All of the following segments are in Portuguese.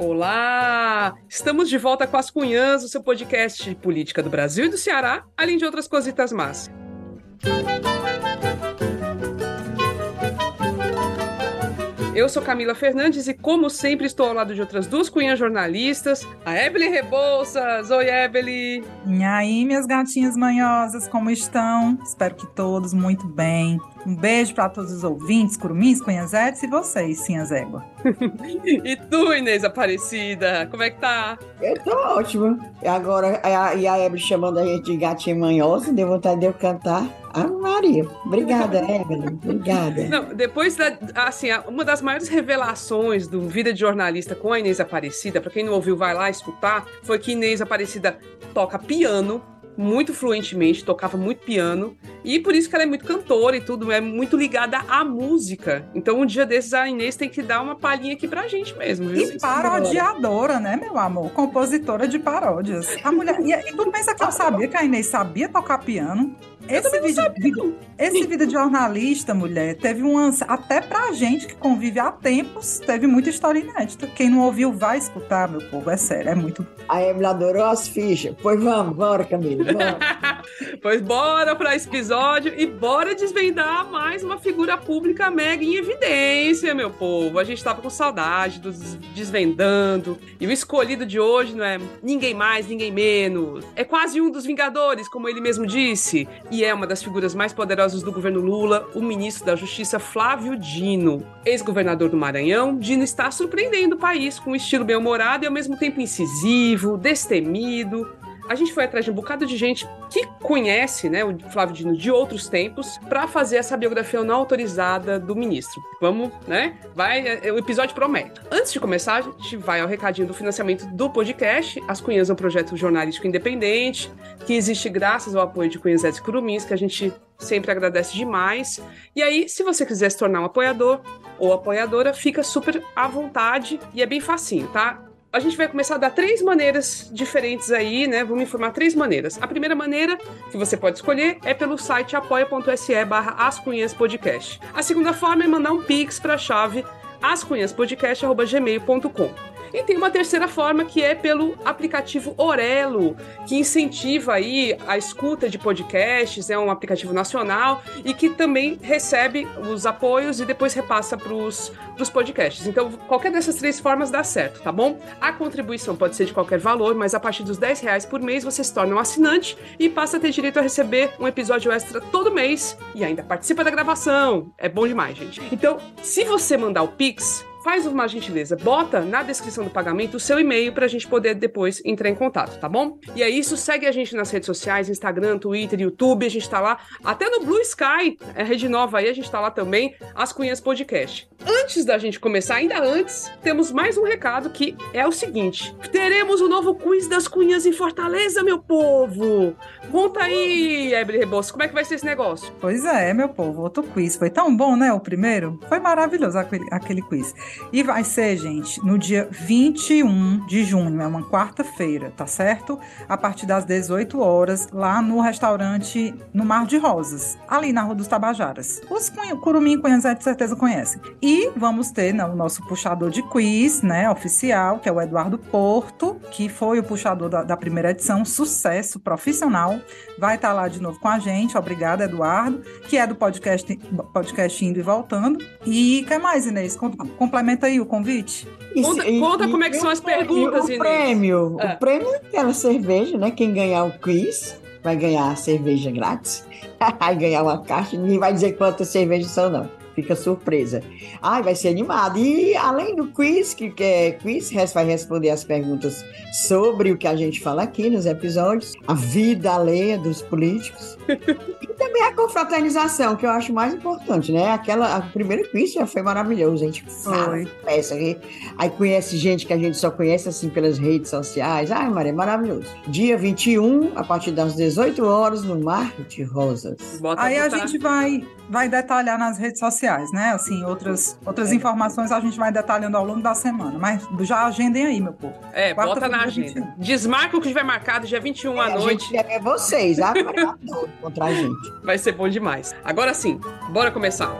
Olá! Estamos de volta com as Cunhãs, o seu podcast de política do Brasil e do Ceará, além de outras cositas más. Eu sou Camila Fernandes e, como sempre, estou ao lado de outras duas cunhas jornalistas, a Ebele Rebouças. Oi, Ebele! E aí, minhas gatinhas manhosas, como estão? Espero que todos muito bem. Um beijo para todos os ouvintes, curumins, cunhazetes e vocês, sinhas égua. e tu, Inês Aparecida, como é que tá? Eu tô ótima. E agora, a, e a Ebele chamando a gente de gatinha manhosa, deu vontade de eu cantar. Ah, Maria. Obrigada, Evelyn. Obrigada. Não, depois da. Assim, uma das maiores revelações do Vida de Jornalista com a Inês Aparecida, para quem não ouviu, vai lá escutar, foi que Inês Aparecida toca piano muito fluentemente, tocava muito piano, e por isso que ela é muito cantora e tudo, é muito ligada à música. Então, um dia desses, a Inês tem que dar uma palhinha aqui pra gente mesmo. Viu? E parodiadora, né, meu amor? Compositora de paródias. A mulher. E, e tu pensa que eu sabia que a Inês sabia tocar piano? Esse vídeo, vídeo, esse vídeo de jornalista, mulher, teve um até pra gente que convive há tempos, teve muita história inédita. Quem não ouviu vai escutar, meu povo, é sério, é muito. A Emily adorou as fichas. Pois vamos, bora, Camila. Bora. pois bora para esse episódio e bora desvendar mais uma figura pública mega em evidência, meu povo. A gente tava com saudade dos desvendando. E o escolhido de hoje não é ninguém mais, ninguém menos. É quase um dos Vingadores, como ele mesmo disse. E é uma das figuras mais poderosas do governo Lula, o ministro da Justiça Flávio Dino. Ex-governador do Maranhão, Dino está surpreendendo o país com um estilo bem-humorado e ao mesmo tempo incisivo, destemido, a gente foi atrás de um bocado de gente que conhece, né, o Flávio Dino de outros tempos, para fazer essa biografia não autorizada do ministro. Vamos, né? Vai, é, o episódio promete. Antes de começar, a gente vai ao recadinho do financiamento do podcast. As Cunhas é um projeto jornalístico independente que existe graças ao apoio de Cunhas e Curumins, que a gente sempre agradece demais. E aí, se você quiser se tornar um apoiador ou apoiadora, fica super à vontade e é bem facinho, tá? A gente vai começar a dar três maneiras diferentes aí, né? Vamos informar três maneiras. A primeira maneira que você pode escolher é pelo site apoia.se barra Podcast. A segunda forma é mandar um pix para a chave ascunhaspodcast.gmail.com. E tem uma terceira forma que é pelo aplicativo Orelo, que incentiva aí a escuta de podcasts, é um aplicativo nacional e que também recebe os apoios e depois repassa para os podcasts. Então, qualquer dessas três formas dá certo, tá bom? A contribuição pode ser de qualquer valor, mas a partir dos 10 reais por mês você se torna um assinante e passa a ter direito a receber um episódio extra todo mês e ainda participa da gravação. É bom demais, gente. Então, se você mandar o Pix, faz uma gentileza, bota na descrição do pagamento o seu e-mail para a gente poder depois entrar em contato, tá bom? E é isso, segue a gente nas redes sociais, Instagram, Twitter, YouTube, a gente tá lá, até no Blue Sky, é rede nova aí, a gente tá lá também, As Cunhas Podcast. Antes da gente começar, ainda antes, temos mais um recado que é o seguinte: teremos o um novo quiz das Cunhas em Fortaleza, meu povo! Conta aí, Ebre Rebouças, como é que vai ser esse negócio? Pois é, meu povo, outro quiz. Foi tão bom, né? O primeiro? Foi maravilhoso aquele, aquele quiz. E vai ser, gente, no dia 21 de junho, é uma quarta-feira, tá certo? A partir das 18 horas, lá no restaurante no Mar de Rosas, ali na Rua dos Tabajaras. Os Curumim Cunhazé de certeza conhecem. E vamos ter né, o nosso puxador de quiz, né, oficial, que é o Eduardo Porto, que foi o puxador da, da primeira edição, sucesso profissional. Vai estar tá lá de novo com a gente. Obrigada, Eduardo, que é do podcast, podcast Indo e Voltando. E que mais, Inês? Complementa aí o convite. Conta, e, conta e, como é que são as perguntas, o Inês. Prêmio, é. O prêmio é aquela cerveja, né? Quem ganhar o quiz vai ganhar a cerveja grátis. vai ganhar uma caixa, ninguém vai dizer quantas cervejas são, não fica surpresa. Ai, vai ser animado. E além do quiz, que, que é quiz, vai responder as perguntas sobre o que a gente fala aqui nos episódios, a vida alheia dos políticos. e também a confraternização, que eu acho mais importante, né? Aquela, a primeira quiz já foi maravilhoso. A gente fala, peça, aí, aí conhece gente que a gente só conhece assim pelas redes sociais. Ai, Maria, maravilhoso. Dia 21, a partir das 18 horas, no Mar de Rosas. Bota aí a gente vai, vai detalhar nas redes sociais né? Assim, outras, outras informações a gente vai detalhando ao longo da semana. Mas já agendem aí, meu povo. É, Quarta bota na agenda. 21. Desmarca o que estiver marcado dia 21 é, à noite. A gente é vocês, ah, contra a gente. Vai ser bom demais. Agora sim, bora começar.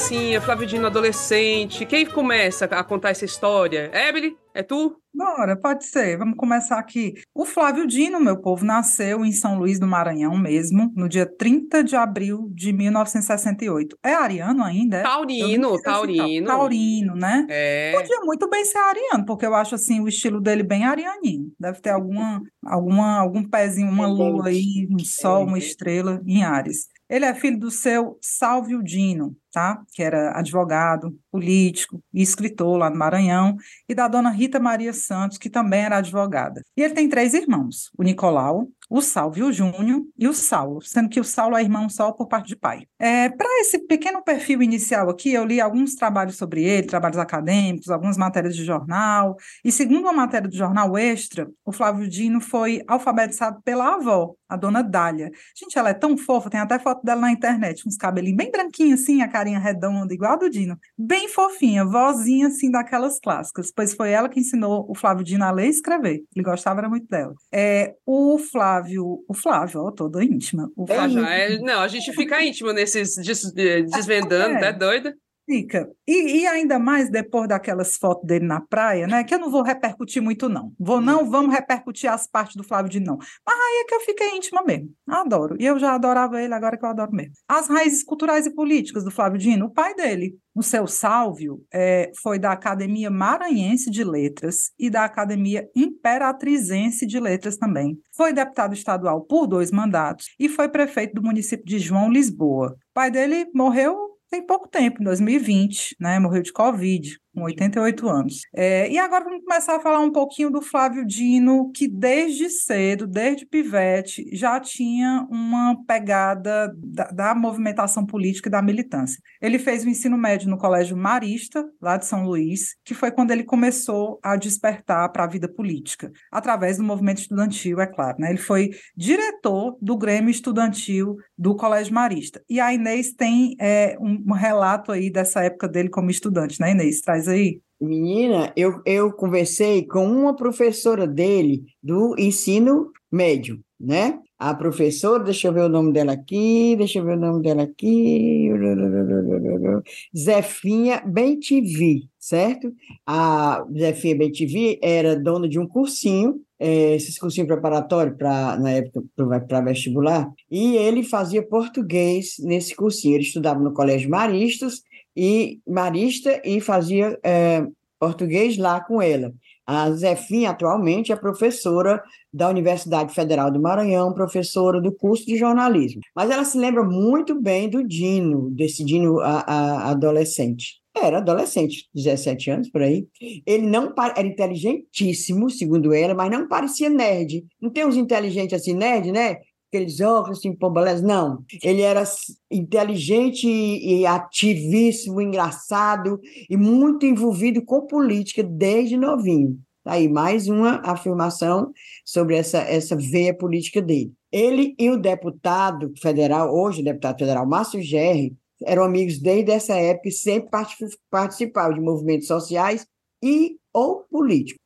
Criancinha, Flávio Dino adolescente. Quem começa a contar essa história? Ebele? É tu? Bora, pode ser. Vamos começar aqui. O Flávio Dino, meu povo, nasceu em São Luís do Maranhão mesmo, no dia 30 de abril de 1968. É ariano ainda? É? Taurino, assim, taurino. taurino, né? É. Podia muito bem ser ariano, porque eu acho assim o estilo dele bem arianinho. Deve ter alguma, alguma, algum pezinho, uma lua aí, um sol, uma estrela em Ares. Ele é filho do seu Salvio Dino, tá? que era advogado, político e escritor lá no Maranhão, e da dona Rita Maria Santos, que também era advogada. E ele tem três irmãos, o Nicolau, o Salvio Júnior e o Saulo, sendo que o Saulo é irmão só por parte de pai. É, Para esse pequeno perfil inicial aqui, eu li alguns trabalhos sobre ele, trabalhos acadêmicos, algumas matérias de jornal, e segundo uma matéria do jornal Extra, o Flávio Dino foi alfabetizado pela avó, a dona Dália. Gente, ela é tão fofa, tem até foto dela na internet, uns cabelinhos bem branquinhos assim, a carinha redonda, igual a do Dino. Bem fofinha, vozinha assim daquelas clássicas, pois foi ela que ensinou o Flávio Dino a ler e escrever. Ele gostava era muito dela. É, o Flávio, o Flávio, ó, toda íntima. O É, Flávio, já é- não, a gente fica íntimo nesses des- eh, desvendando, É. tá doida? Fica. E, e ainda mais depois daquelas fotos dele na praia, né? Que eu não vou repercutir muito, não. Vou, não vamos repercutir as partes do Flávio Dino, não. Mas aí é que eu fiquei íntima mesmo. Adoro. E eu já adorava ele, agora que eu adoro mesmo. As raízes culturais e políticas do Flávio Dino, o pai dele, o seu Sálvio, é, foi da Academia Maranhense de Letras e da Academia Imperatrizense de Letras também. Foi deputado estadual por dois mandatos e foi prefeito do município de João Lisboa. O pai dele morreu tem pouco tempo, em 2020, né? Morreu de Covid, com 88 anos. É, e agora vamos começar a falar um pouquinho do Flávio Dino, que desde cedo, desde pivete, já tinha uma pegada da, da movimentação política e da militância. Ele fez o ensino médio no Colégio Marista, lá de São Luís, que foi quando ele começou a despertar para a vida política, através do movimento estudantil, é claro. Né? Ele foi diretor do Grêmio Estudantil do Colégio Marista. E a Inês tem é, um, um relato aí dessa época dele como estudante, né, Inês? Traz aí. Menina, eu, eu conversei com uma professora dele do ensino médio, né? A professora, deixa eu ver o nome dela aqui, deixa eu ver o nome dela aqui. Zefinha Bentivi, certo? A Zefinha Bentivi era dona de um cursinho, é, esses cursinhos preparatórios para na época para vestibular, e ele fazia português nesse cursinho. Ele estudava no Colégio Maristas e Marista e fazia é, português lá com ela. A Zefinha atualmente é professora da Universidade Federal do Maranhão, professora do curso de jornalismo. Mas ela se lembra muito bem do Dino, desse Dino a, a, adolescente. Era adolescente, 17 anos por aí. Ele não era inteligentíssimo, segundo ela, mas não parecia nerd. Não tem uns inteligentes assim, nerd, né? Aqueles óculos assim, pombalés, não. Ele era inteligente e, ativíssimo, engraçado e muito envolvido com política desde novinho. Tá aí mais uma afirmação sobre essa, essa veia política dele. Ele e o deputado federal, hoje deputado federal Márcio Gerri, eram amigos desde essa época e sempre participavam de movimentos sociais e ou político.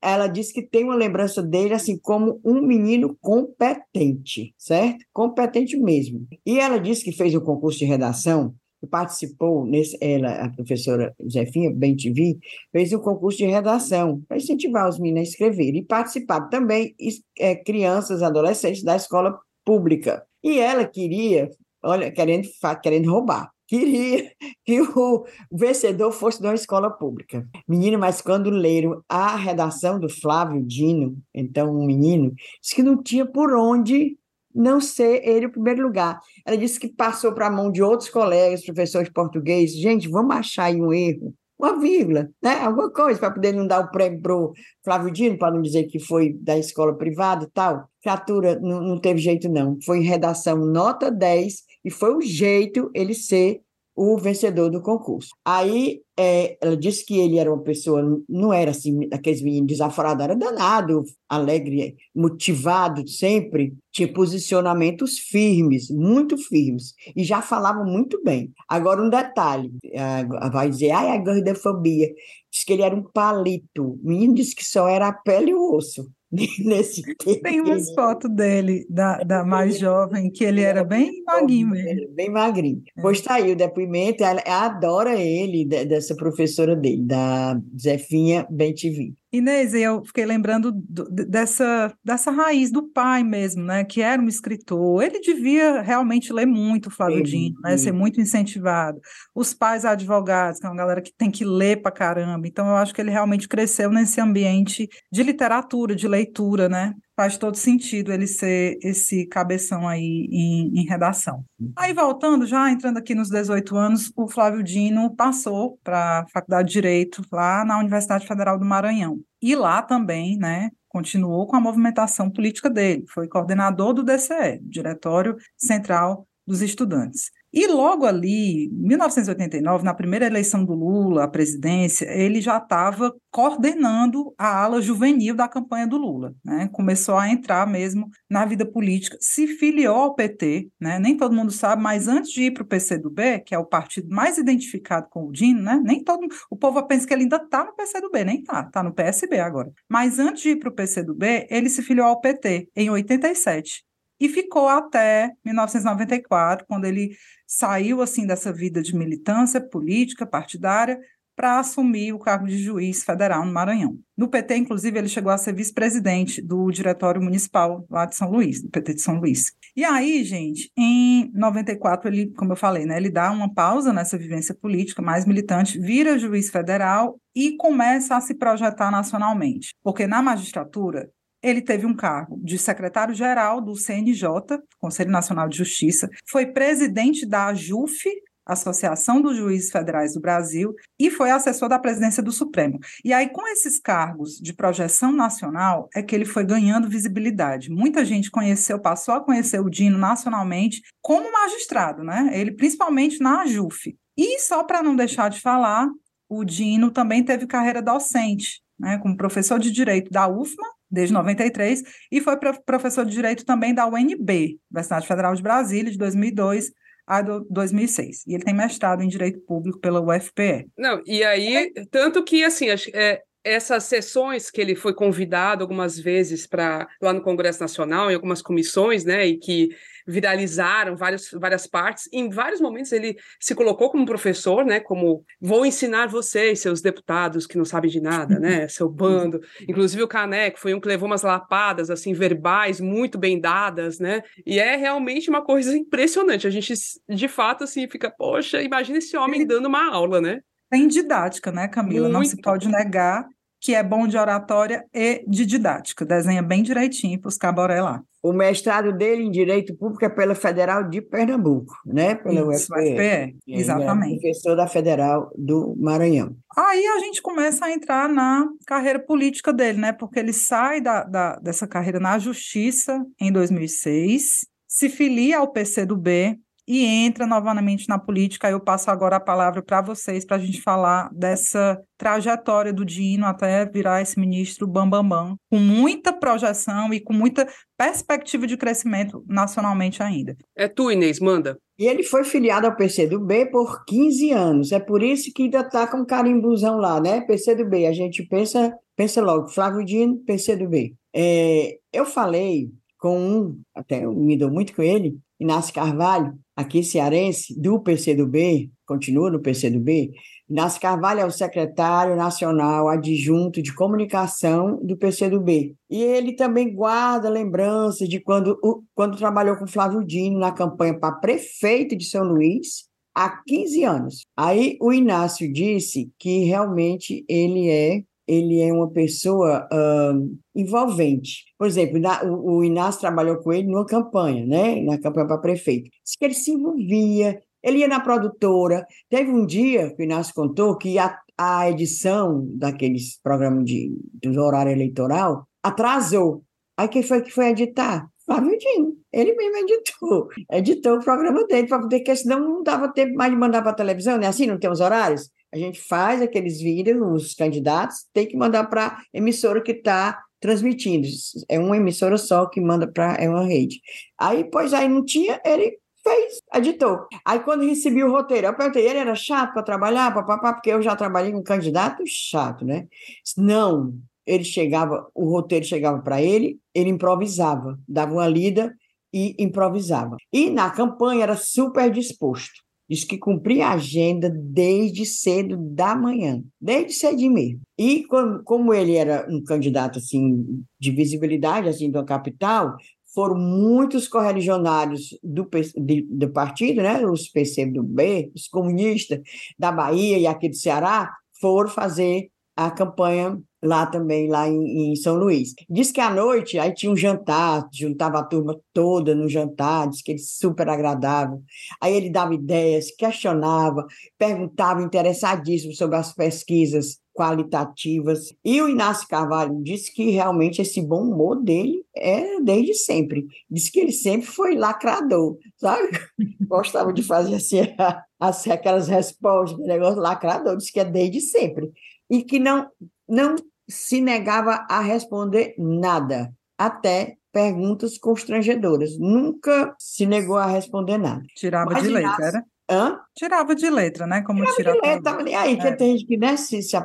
Ela disse que tem uma lembrança dele assim como um menino competente, certo? Competente mesmo. E ela disse que fez um concurso de redação participou nesse, ela, a professora Zefinha TV, fez um concurso de redação para incentivar os meninos a escreverem e participar também é, crianças, adolescentes da escola pública. E ela queria, olha, querendo, querendo roubar queria que o vencedor fosse de uma escola pública. Menino, mas quando leram a redação do Flávio Dino, então um menino, disse que não tinha por onde não ser ele o primeiro lugar. Ela disse que passou para a mão de outros colegas, professores de português. Gente, vamos achar aí um erro, uma vírgula, né? alguma coisa, para poder não dar o prêmio para o Flávio Dino, para não dizer que foi da escola privada e tal. Criatura, não, não teve jeito, não. Foi em redação nota 10 e foi o jeito ele ser o vencedor do concurso. Aí é, ela disse que ele era uma pessoa, não era assim, aqueles meninos desaforados, era danado, alegre, motivado sempre, tinha posicionamentos firmes, muito firmes, e já falava muito bem. Agora, um detalhe, vai dizer, ai, a gordofobia, diz que ele era um palito, o menino disse que só era a pele e o osso, nesse tempo. Tem umas fotos dele, da, da mais jovem, que ele era bem magrinho mesmo. Bem magrinho. É. Pois tá aí o depoimento, ela, ela adora ele, dessa professora dele, da Zefinha Bentivi. Inês, eu fiquei lembrando do, dessa, dessa raiz do pai mesmo, né? Que era um escritor. Ele devia realmente ler muito, Flávio Dino, né? Ser muito incentivado. Os pais advogados, que é uma galera que tem que ler pra caramba. Então, eu acho que ele realmente cresceu nesse ambiente de literatura, de leitura, né? Faz todo sentido ele ser esse cabeção aí em, em, redação. Aí voltando, já entrando aqui nos 18 anos, o Flávio Dino passou para a Faculdade de Direito lá na Universidade Federal do Maranhão. E lá também, né, continuou com a movimentação política dele, foi coordenador do DCE, Diretório Central dos Estudantes. E logo ali, em 1989, na primeira eleição do Lula à presidência, ele já estava coordenando a ala juvenil da campanha do Lula, né? Começou a entrar mesmo na vida política, se filiou ao PT, né? Nem todo mundo sabe, mas antes de ir para o PCdoB, que é o partido mais identificado com o Dino, né? Nem todo o povo pensa que ele ainda está no PCdoB, nem está, está no PSB agora. Mas antes de ir para o PCdoB, ele se filiou ao PT em 87 e ficou até 1994, quando ele saiu assim dessa vida de militância política partidária para assumir o cargo de juiz federal no Maranhão. No PT, inclusive, ele chegou a ser vice-presidente do Diretório Municipal lá de São Luís, do PT de São Luís. E aí, gente, em 94, ele, como eu falei, né, ele dá uma pausa nessa vivência política mais militante, vira juiz federal e começa a se projetar nacionalmente. Porque na magistratura, ele teve um cargo de secretário-geral do CNJ, Conselho Nacional de Justiça, foi presidente da AJUF, Associação dos Juízes Federais do Brasil, e foi assessor da presidência do Supremo. E aí, com esses cargos de projeção nacional, é que ele foi ganhando visibilidade. Muita gente conheceu, passou a conhecer o Dino nacionalmente como magistrado, né? Ele principalmente na AJUF. E só para não deixar de falar, o Dino também teve carreira docente, né, como professor de direito da UFMA desde 93, e foi professor de Direito também da UNB, Universidade Federal de Brasília, de 2002 a 2006. E ele tem mestrado em Direito Público pela UFPE. Não, e aí, tanto que, assim, é, essas sessões que ele foi convidado algumas vezes para lá no Congresso Nacional, em algumas comissões, né, e que viralizaram vários, várias partes. Em vários momentos ele se colocou como professor, né, como vou ensinar vocês, seus deputados que não sabem de nada, né, seu bando. Inclusive o Caneco foi um que levou umas lapadas assim verbais muito bem dadas, né? E é realmente uma coisa impressionante. A gente de fato assim fica, poxa, imagina esse homem dando uma aula, né? Tem didática, né, Camila? Muito. Não se pode negar que é bom de oratória e de didática. Desenha bem direitinho para os caboré lá. O mestrado dele em Direito Público é pela Federal de Pernambuco, né? Pela Isso, UFPE. UFPE. Exatamente. É professor da Federal do Maranhão. Aí a gente começa a entrar na carreira política dele, né? Porque ele sai da, da dessa carreira na Justiça em 2006, se filia ao PCdoB, e entra novamente na política. Eu passo agora a palavra para vocês para a gente falar dessa trajetória do Dino até virar esse ministro Bambambam, bam, bam, com muita projeção e com muita perspectiva de crescimento nacionalmente ainda. É tu, Inês, manda. E ele foi filiado ao PCdoB por 15 anos. É por isso que ainda está com carimbuzão lá, né? PCdoB. A gente pensa, pensa logo, Flávio Dino, PCdoB. É, eu falei com um, até eu me dou muito com ele, Inácio Carvalho, aqui cearense, do PCdoB, continua no PCdoB, Inácio Carvalho é o secretário nacional adjunto de comunicação do PCdoB. E ele também guarda lembranças de quando, quando trabalhou com Flávio Dino na campanha para prefeito de São Luís, há 15 anos. Aí o Inácio disse que realmente ele é ele é uma pessoa uh, envolvente. Por exemplo, na, o, o, Inácio trabalhou com ele numa campanha, né? Na campanha para prefeito. Diz que ele se envolvia, ele ia na produtora. Teve um dia que o Inácio contou que a, a edição daqueles programas de, do horário eleitoral atrasou. Aí quem foi que foi editar? Flávio. Ele mesmo editou. Editou o programa dele, para poder, porque senão não dava tempo mais de mandar para a televisão, né? Assim, não tem os horários? A gente faz aqueles vídeos, os candidatos, tem que mandar para a emissora que está transmitindo. É uma emissora só que manda para é uma rede. Aí, pois aí não tinha, ele fez, editou. Aí quando recebi o roteiro, eu perguntei, ele era chato para trabalhar, papapá, porque eu já trabalhei com candidato chato, né? Não, ele chegava, o roteiro chegava para ele, ele improvisava, dava uma lida e improvisava. E na campanha era super disposto. Diz que cumpria a agenda desde cedo da manhã, desde cedo mesmo. E como, ele era um candidato assim de visibilidade assim da capital, foram muitos correligionários do, do partido, né, os PCdoB, os comunistas da Bahia e aqui do Ceará, foram fazer a campanha lá também, lá em, em, São Luís. Diz que à noite, aí tinha um jantar, juntava a turma toda no jantar, diz que ele super agradável. Aí ele dava ideias, questionava, perguntava interessadíssimo sobre as pesquisas qualitativas. E o Inácio Carvalho disse que realmente esse bom humor dele é desde sempre. Disse que ele sempre foi lacrador, sabe? Gostava de fazer assim, assim aquelas respostas, negócio lacrador, disse que é desde sempre. E que não, não se negava a responder nada, até perguntas constrangedoras. Nunca se negou a responder nada. Tirava Mas de letra, era? Hã? Tirava de letra, né? Como Tirava tirava de letra, tava nem aí, é. que tem gente que né, se, se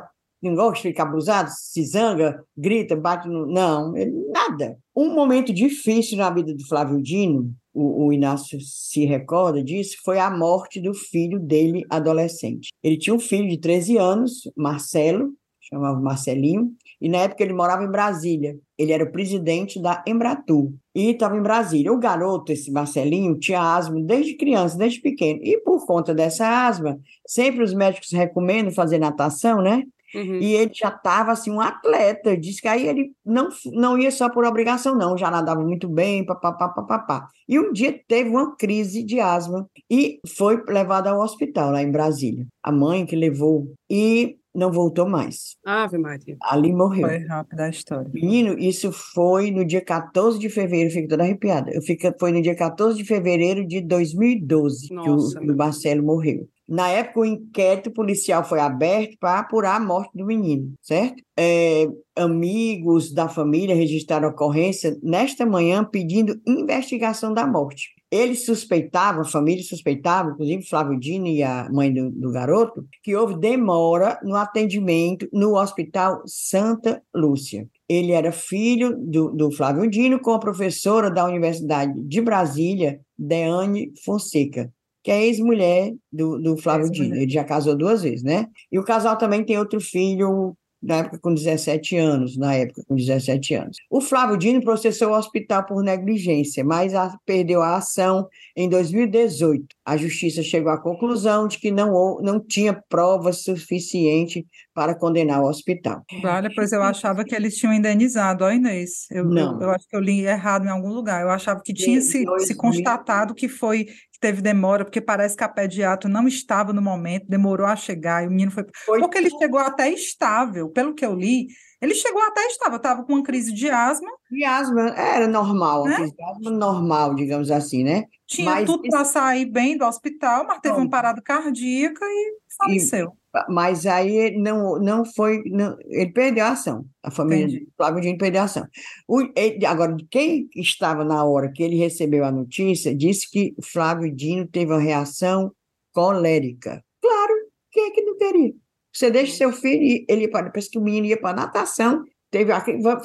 não gosta de ficar abusado, se zanga, grita, bate no... Não, nada. Um momento difícil na vida do Flávio Dino, o, o, Inácio se recorda disso, foi a morte do filho dele adolescente. Ele tinha um filho de 13 anos, Marcelo, chamava Marcelinho, e na época ele morava em Brasília. Ele era o presidente da Embratur e estava em Brasília. O garoto, esse Marcelinho, tinha asma desde criança, desde pequeno. E por conta dessa asma, sempre os médicos recomendam fazer natação, né? Uhum. E ele já estava assim, um atleta. Diz que aí ele não, não ia só por obrigação, não, já nadava muito bem, papapá, papapá. E um dia teve uma crise de asma e foi levado ao hospital lá em Brasília. A mãe que levou. E não voltou mais. Ave Maria. Ali morreu. Foi rápida a história. Menino, isso foi no dia 14 de fevereiro, fico toda arrepiada. Eu fico, foi no dia 14 de fevereiro de 2012 Nossa, que o, o Marcelo morreu. Na época, o inquérito policial foi aberto para apurar a morte do menino, certo? É, amigos da família registraram a ocorrência nesta manhã pedindo investigação da morte. Eles suspeitavam, a família suspeitava, inclusive Flávio Dino e a mãe do, do garoto, que houve demora no atendimento no Hospital Santa Lúcia. Ele era filho do, do Flávio Dino com a professora da Universidade de Brasília, Deane Fonseca que é ex-mulher do, do Flávio Dino. Ele já casou duas vezes, né? E o casal também tem outro filho, na época com 17 anos, na época com 17 anos. O Flávio Dino processou o hospital por negligência, mas a, perdeu a ação em 2018. A justiça chegou à conclusão de que não, não tinha prova suficiente para condenar o hospital. Vale, pois eu achava que eles tinham indenizado, ó Inês. Eu, não. Eu, eu acho que eu li errado em algum lugar. Eu achava que tinha se, se constatado que foi teve demora, porque parece que a pediatra não estava no momento, demorou a chegar, e o menino foi. foi porque ele chegou até estável, pelo que eu li, ele chegou até estável, estava com uma crise de asma. De asma, era normal, né? crise de asma normal, digamos assim, né? Tinha mas tudo para sair bem do hospital, mas teve uma parada cardíaca e faleceu. Mas aí não, não foi. Não, ele perdeu a ação. A família Entendi. Flávio Dino perdeu a ação. O, ele, agora, quem estava na hora que ele recebeu a notícia disse que Flávio Dino teve uma reação colérica. Claro, quem é que não teria? Você deixa seu filho ele parece que o menino ia para natação, teve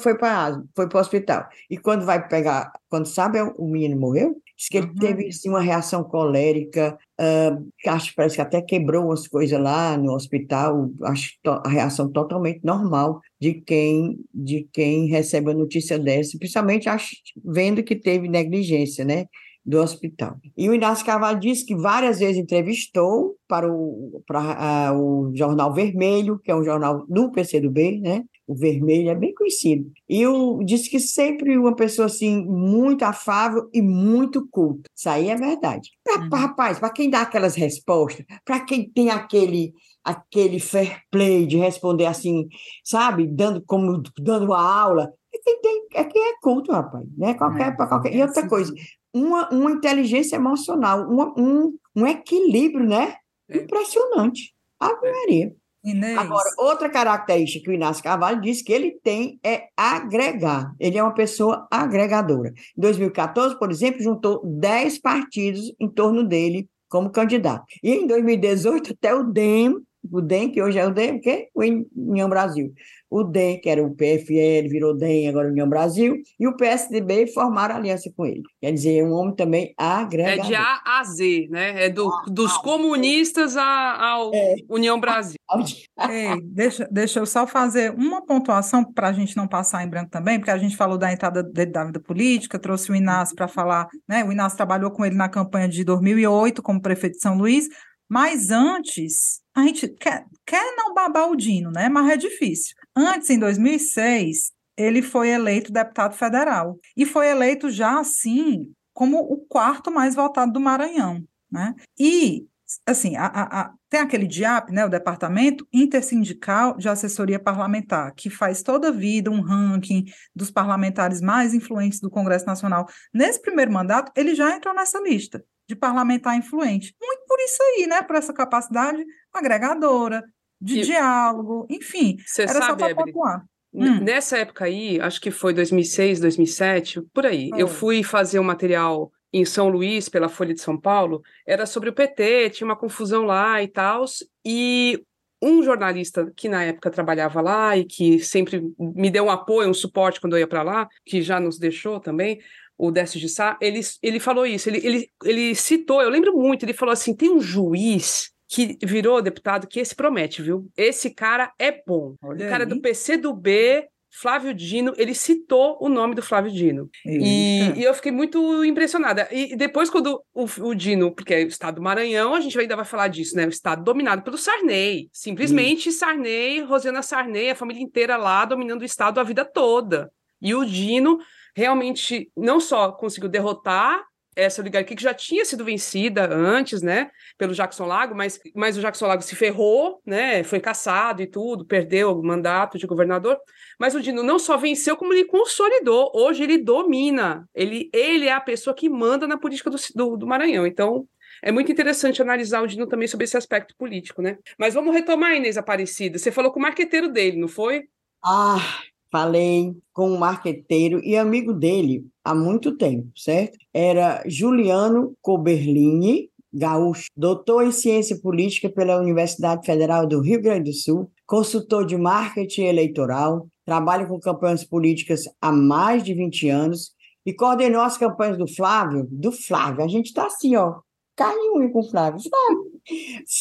foi para foi para o hospital. E quando vai pegar, quando sabe o menino morreu, Diz que ele uhum. teve assim, uma reação colérica, uh, acho parece que até quebrou umas coisas lá no hospital. Acho a reação totalmente normal de quem de quem recebe a notícia dessa, principalmente acho, vendo que teve negligência, né? Do hospital. E o Inácio Carvalho disse que várias vezes entrevistou para o, para, uh, o Jornal Vermelho, que é um jornal do PCdoB, né? O Vermelho é bem conhecido. E eu disse que sempre uma pessoa assim muito afável e muito culta. Isso aí é verdade. Pra, uhum. Rapaz, para quem dá aquelas respostas, para quem tem aquele aquele fair play de responder assim, sabe, dando como dando uma aula, é quem tem, é quem é culto, rapaz, né? Qualquer, é, qualquer. E outra coisa, uma, uma inteligência emocional, uma, um, um equilíbrio, né? É. Impressionante. Ave Maria. Inês. Agora, outra característica que o Inácio Carvalho disse que ele tem é agregar. Ele é uma pessoa agregadora. Em 2014, por exemplo, juntou 10 partidos em torno dele como candidato. E em 2018, até o DEM o DEM, que hoje é o DEM, o quê? O União Brasil. O DEM, que era o PFL, virou DEM, agora União Brasil, e o PSDB formaram aliança com ele. Quer dizer, é um homem também agregador. É de A a Z, né? É do, dos comunistas à é. União Brasil. Ei, deixa, deixa eu só fazer uma pontuação para a gente não passar em branco também, porque a gente falou da entrada dele da vida política, trouxe o Inácio para falar, né? O Inácio trabalhou com ele na campanha de 2008 como prefeito de São Luís, mas antes, a gente quer, quer não babar o Dino, né? Mas é difícil. Antes, em 2006, ele foi eleito deputado federal e foi eleito já assim como o quarto mais votado do Maranhão, né? E assim, a, a, a, tem aquele DIAP, né, o Departamento Intersindical de Assessoria Parlamentar, que faz toda a vida um ranking dos parlamentares mais influentes do Congresso Nacional. Nesse primeiro mandato, ele já entrou nessa lista de parlamentar influente. Muito por isso aí, né, por essa capacidade agregadora, de e, diálogo, enfim. Era sabe, só para pontuar. Hum. Nessa época aí, acho que foi 2006, 2007, por aí, oh. eu fui fazer um material em São Luís, pela Folha de São Paulo, era sobre o PT, tinha uma confusão lá e tal, e um jornalista que na época trabalhava lá e que sempre me deu um apoio, um suporte quando eu ia para lá, que já nos deixou também, o Décio de Sá, ele, ele falou isso, ele, ele, ele citou, eu lembro muito, ele falou assim, tem um juiz que virou deputado que esse promete, viu? Esse cara é bom. Olha o cara aí. do PC do B Flávio Dino, ele citou o nome do Flávio Dino. E, e, eu fiquei muito impressionada. E depois, quando o, o, Dino, porque é o estado do Maranhão, a gente ainda vai falar disso, né? O estado dominado pelo Sarney. Simplesmente Isso. Sarney, Rosiana Sarney, a família inteira lá dominando o estado a vida toda. E o Dino realmente não só conseguiu derrotar essa oligarquia que já tinha sido vencida antes, né, pelo Jackson Lago, mas, mas o Jackson Lago se ferrou, né, foi caçado e tudo, perdeu o mandato de governador, mas o Dino não só venceu, como ele consolidou, hoje ele domina, ele, ele é a pessoa que manda na política do, do, do Maranhão, então é muito interessante analisar o Dino também sobre esse aspecto político, né? Mas vamos retomar, Inês Aparecida, você falou com o marqueteiro dele, não foi? Ah, falei com um marqueteiro e amigo dele há muito tempo, certo? Era Juliano Coberlini, gaúcho, doutor em ciência política pela Universidade Federal do Rio Grande do Sul, consultor de marketing eleitoral, trabalha com campanhas políticas há mais de 20 anos e coordenou as campanhas do Flávio, do Flávio, a gente está assim, ó, carne unha com Flávio. Flávio.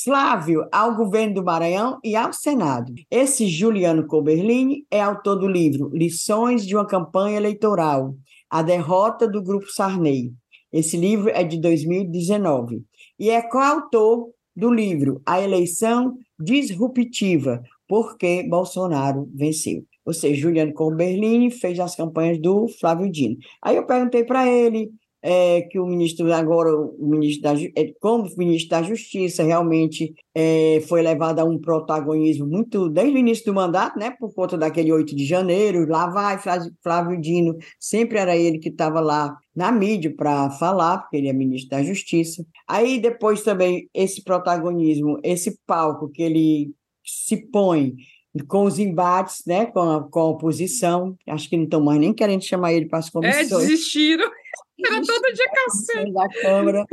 Flávio ao governo do Maranhão e ao Senado. Esse Juliano Coberlini é autor do livro Lições de uma Campanha Eleitoral, a derrota do Grupo Sarney. Esse livro é de 2019 e é coautor do livro A Eleição Disruptiva, porque Bolsonaro venceu. Ou seja, Juliano Coberlini fez as campanhas do Flávio Dino. Aí eu perguntei para ele é, que o ministro, agora, o ministro da, é, como ministro da Justiça, realmente é, foi levado a um protagonismo muito, desde o início do mandato, né, por conta daquele 8 de janeiro, lá vai Flávio Dino, sempre era ele que estava lá na mídia para falar, porque ele é ministro da Justiça. Aí depois também esse protagonismo, esse palco que ele se põe com os embates né, com, a, com a oposição, acho que não estão mais nem querendo chamar ele para as é, comissões. É, desistiram. Era todo dia café. Da Câmara.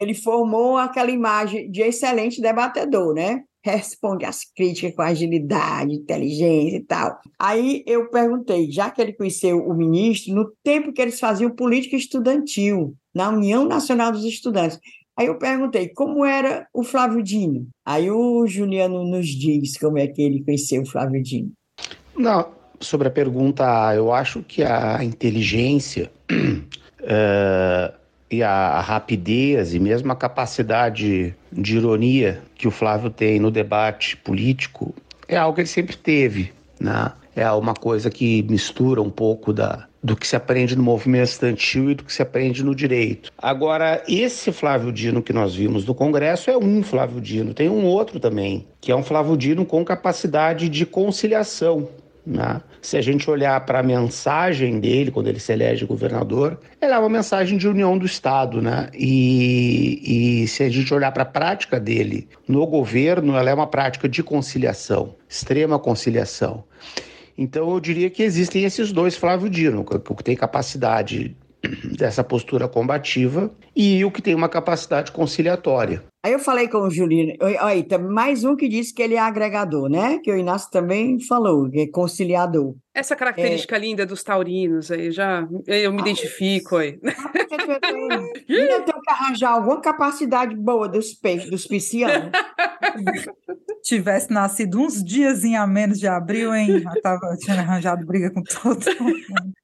Ele formou aquela imagem de excelente debatedor, né? Responde às críticas com agilidade, inteligência e tal. Aí eu perguntei, já que ele conheceu o ministro, no tempo que eles faziam política estudantil, na União Nacional dos Estudantes, Aí eu perguntei como era o Flávio Dino. Aí o Juliano nos diz como é que ele conheceu o Flávio Dino. Não, sobre a pergunta, eu acho que a inteligência uh, e a rapidez e mesmo a capacidade de ironia que o Flávio tem no debate político é algo que ele sempre teve, né? É uma coisa que mistura um pouco da, do que se aprende no movimento estudantil e do que se aprende no direito. Agora, esse Flávio Dino que nós vimos no Congresso é um Flávio Dino, tem um outro também, que é um Flávio Dino com capacidade de conciliação. Né? Se a gente olhar para a mensagem dele, quando ele se elege governador, ela é uma mensagem de união do Estado. Né? E, e se a gente olhar para a prática dele no governo, ela é uma prática de conciliação, extrema conciliação. Então eu diria que existem esses dois Flávio Dino, que tem capacidade dessa postura combativa e o que tem uma capacidade conciliatória. Aí eu falei com o Julinho, aí, tá mais um que disse que ele é agregador, né? Que o Inácio também falou, que é conciliador. Essa característica é... linda dos taurinos aí, já eu me ah, identifico aí. Ainda tem que arranjar alguma capacidade boa dos peixes, dos piscianos. Tivesse nascido uns dias a menos de abril, hein? Já tava, tinha arranjado briga com todo mundo.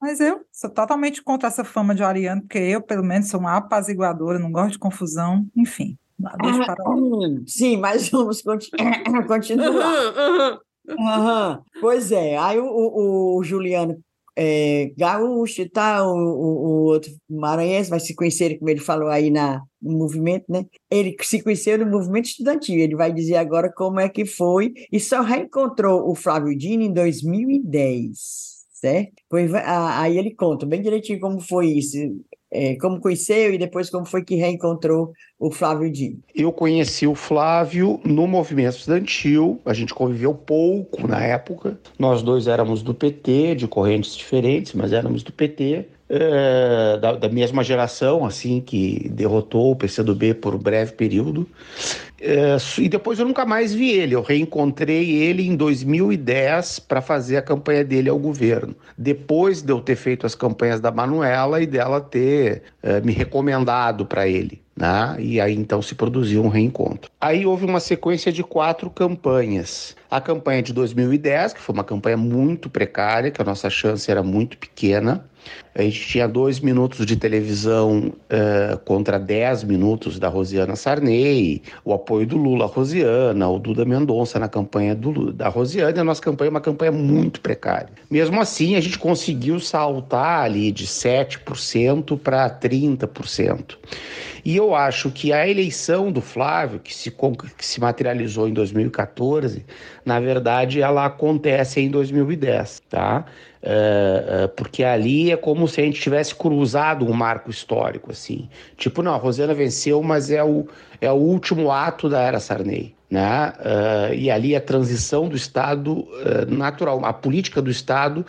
Mas eu sou totalmente contra essa fama de Ariano, porque eu, pelo menos, sou uma apaziguadora, não gosto de confusão, enfim. Deixa para lá. Sim, mas vamos continuar. Uhum. Pois é, aí o, o, o Juliano é, gaúcho e tal, o, o, outro maranhense vai se conhecer, como ele falou aí na, no movimento, né? Ele se conheceu no movimento estudantil, ele vai dizer agora como é que foi, e só reencontrou o Flávio Dino em 2010 certo? Pois, aí ele conta bem direitinho como foi isso, é, como conheceu e depois como foi que reencontrou o Flávio Dino. Eu conheci o Flávio no movimento estudantil, a gente conviveu pouco na época, nós dois éramos do PT, de correntes diferentes, mas éramos do PT, é, da, da, mesma geração, assim, que derrotou o PCdoB por um breve período. É, e depois eu nunca mais vi ele. Eu reencontrei ele em 2010 para fazer a campanha dele ao governo. Depois de eu ter feito as campanhas da Manuela e dela ter é, me recomendado para ele. Né? E aí então se produziu um reencontro. Aí houve uma sequência de quatro campanhas. A campanha de 2010, que foi uma campanha muito precária, que a nossa chance era muito pequena. A gente tinha dois minutos de televisão uh, contra dez minutos da Rosiana Sarney, o apoio do Lula à Rosiana, o Duda Mendonça na campanha do, da Rosiana, e a nossa campanha é uma campanha muito precária. Mesmo assim, a gente conseguiu saltar ali de 7% para 30%. E eu acho que a eleição do Flávio, que se, que se materializou em 2014, na verdade, ela acontece em 2010, tá? Uh, uh, porque ali é como se a gente tivesse cruzado um marco histórico, assim. Tipo, não, a Rosana venceu, mas é o, é o último ato da era Sarney. Né? Uh, e ali a transição do Estado natural, a política do Estado,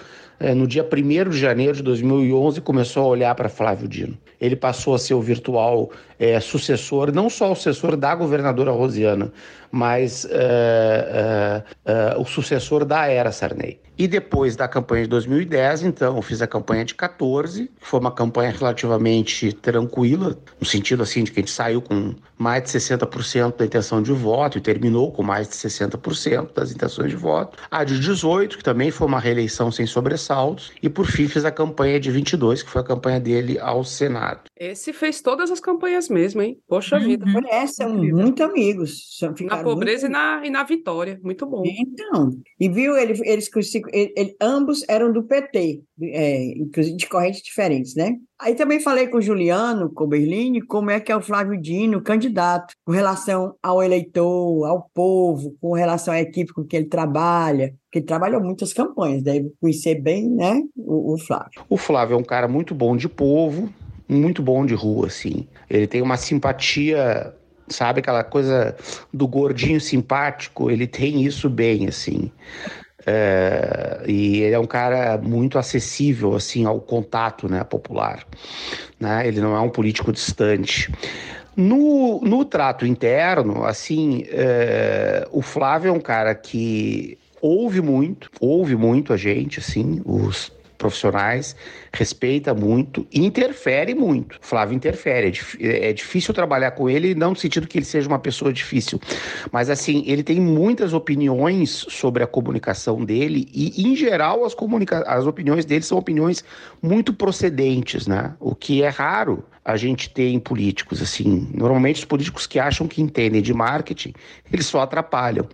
no dia 1 de janeiro de 2011, começou a olhar para Flávio Dino. Ele passou a ser o virtual é, sucessor, não só o sucessor da governadora Rosiana, mas uh, uh, uh, o sucessor da era Sarney. E depois da campanha de 2010, então, eu fiz a campanha de 14, que foi uma campanha relativamente tranquila, no sentido assim de que a gente saiu com mais de 60% da intenção de voto e terminou com mais de 60% das intenções de voto. A de 18, que também foi uma reeleição sem sobressaltos, e por fim fiz a campanha de 22, que foi a campanha dele ao Senado. Esse fez todas as campanhas mesmo, hein? Poxa uhum. vida. É, são muito amigos. Na pobreza muito... e, na, e na vitória. Muito bom. Então, e viu, ele, eles, ele, ele, ambos eram do PT, é, inclusive de correntes diferentes, né? Aí também falei com o Juliano, com o Berlini, como é que é o Flávio Dino, candidato, com relação ao eleitor, ao povo, com relação à equipe com que ele trabalha, porque ele trabalhou muitas campanhas, deve conhecer bem, né, o, o Flávio. O Flávio é um cara muito bom de povo, muito bom de rua, assim. Ele tem uma simpatia, sabe, aquela coisa do gordinho simpático, ele tem isso bem, assim. É, e ele é um cara muito acessível assim ao contato né, popular. Né? Ele não é um político distante. No, no trato interno, assim, é, o Flávio é um cara que ouve muito, ouve muito a gente, assim, os profissionais, respeita muito, interfere muito. Flávio interfere. É, é, difícil trabalhar com ele, não no sentido que ele seja uma pessoa difícil, mas assim, ele tem muitas opiniões sobre a comunicação dele e, em geral, as, comunica as opiniões dele são opiniões muito procedentes, né? O que é raro a gente ter em políticos, assim. Normalmente os políticos que acham que entendem de marketing, eles só atrapalham.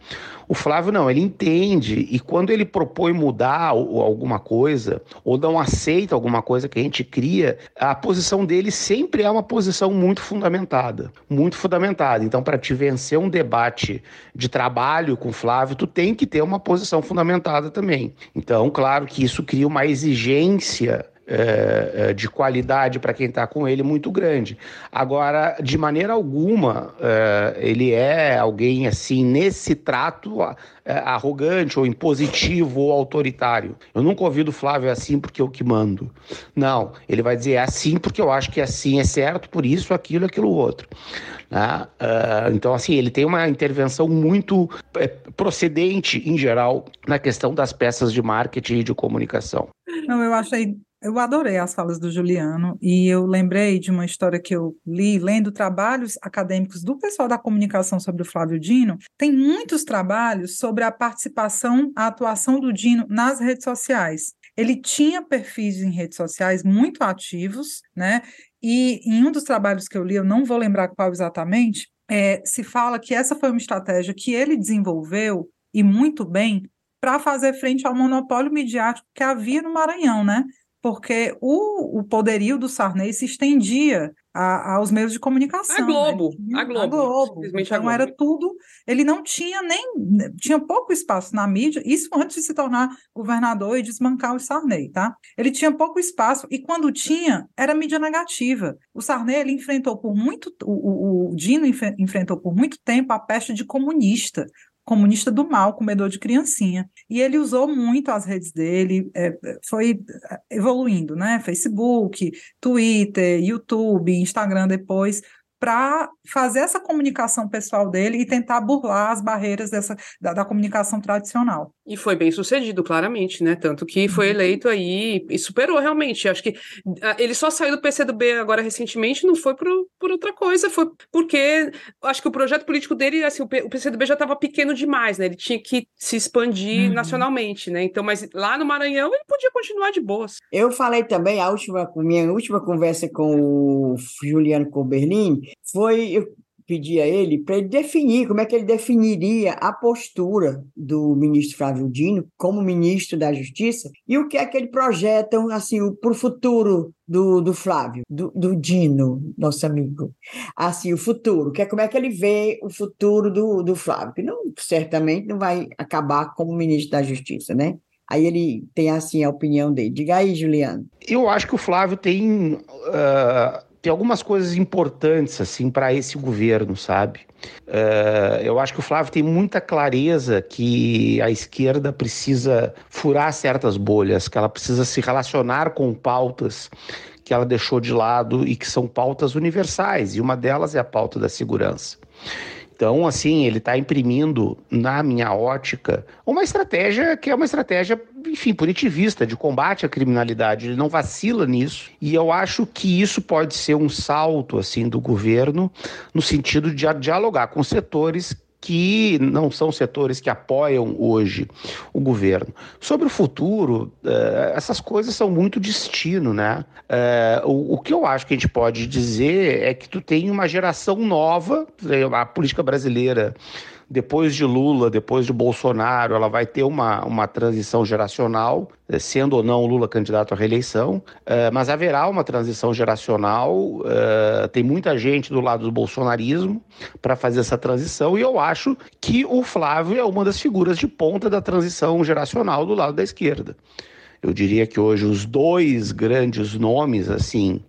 O Flávio não, ele entende e quando ele propõe mudar alguma coisa ou não aceita alguma coisa que a gente cria, a posição dele sempre é uma posição muito fundamentada, muito fundamentada. Então, para te vencer um debate de trabalho com o Flávio, tu tem que ter uma posição fundamentada também. Então, claro que isso cria uma exigência é, é, de qualidade para quem está com ele muito grande. Agora, de maneira alguma, é, ele é alguém assim, nesse trato arrogante ou impositivo ou autoritário. Eu nunca ouvi do Flávio assim porque eu que mando. Não, ele vai dizer assim porque eu acho que assim é certo, por isso, aquilo, aquilo outro. Né? Então, assim, ele tem uma intervenção muito procedente, em geral, na questão das peças de marketing e de comunicação. Não, eu achei eu adorei as falas do Juliano e eu lembrei de uma história que eu li lendo trabalhos acadêmicos do pessoal da comunicação sobre o Flávio Dino. Tem muitos trabalhos sobre a participação, a atuação do Dino nas redes sociais. Ele tinha perfis em redes sociais muito ativos, né? E em um dos trabalhos que eu li, eu não vou lembrar qual exatamente, é, se fala que essa foi uma estratégia que ele desenvolveu e muito bem para fazer frente ao monopólio midiático que havia no Maranhão, né? Porque o, o poderio do Sarney se estendia a, aos meios de comunicação. A né? Globo, né? a Globo. A Globo. Então a Globo. era tudo. Ele não tinha nem. Tinha pouco espaço na mídia, isso antes de se tornar governador e desmancar o Sarney, tá? Ele tinha pouco espaço, e quando tinha, era mídia negativa. O Sarney ele enfrentou por muito. O, o, o Dino enfrentou por muito tempo a peste de comunista comunista do mal, comedor de criancinha. E ele usou muito as redes dele, é, foi evoluindo, né? Facebook, Twitter, YouTube, Instagram depois, para fazer essa comunicação pessoal dele e tentar burlar as barreiras dessa, da, da, comunicação tradicional. E foi bem sucedido, claramente, né? Tanto que foi uhum. eleito aí e superou realmente. Acho que ah, ele só saiu do PCdoB agora recentemente, não foi por, por outra coisa, foi porque acho que o projeto político dele, assim, o, PCdoB já estava pequeno demais, né? Ele tinha que se expandir uhum. nacionalmente, né? Então, mas lá no Maranhão ele podia continuar de boas. Eu falei também, a última, minha última conversa com o Juliano Coberlin, foi eu pedi a ele para ele definir como é que ele definiria a postura do ministro Flávio Dino como ministro da Justiça e o que é que ele projeta assim para o futuro do, do Flávio, do, do, Dino, nosso amigo. Assim, o futuro, que é como é que ele vê o futuro do, do Flávio, que não, certamente não vai acabar como ministro da Justiça, né? Aí ele tem assim a opinião dele. Diga aí, Juliano. Eu acho que o Flávio tem uh, tem algumas coisas importantes assim para esse governo, sabe? Uh, eu acho que o Flávio tem muita clareza que a esquerda precisa furar certas bolhas, que ela precisa se relacionar com pautas que ela deixou de lado e que são pautas universais, e uma delas é a pauta da segurança. Então, assim, ele está imprimindo, na minha ótica, uma estratégia que é uma estratégia, enfim, punitivista, de combate à criminalidade. Ele não vacila nisso. E eu acho que isso pode ser um salto, assim, do governo, no sentido de dialogar com setores que não são setores que apoiam hoje o governo. Sobre o futuro, uh, essas coisas são muito destino, né? Uh, o, que eu acho que a gente pode dizer é que tu tem uma geração nova, a política brasileira depois de Lula, depois de Bolsonaro, ela vai ter uma, uma transição geracional, eh, sendo ou não Lula candidato à reeleição, uh, mas haverá uma transição geracional. Uh, tem muita gente do lado do bolsonarismo para fazer essa transição, e eu acho que o Flávio é uma das figuras de ponta da transição geracional do lado da esquerda. Eu diria que hoje os dois grandes nomes, assim,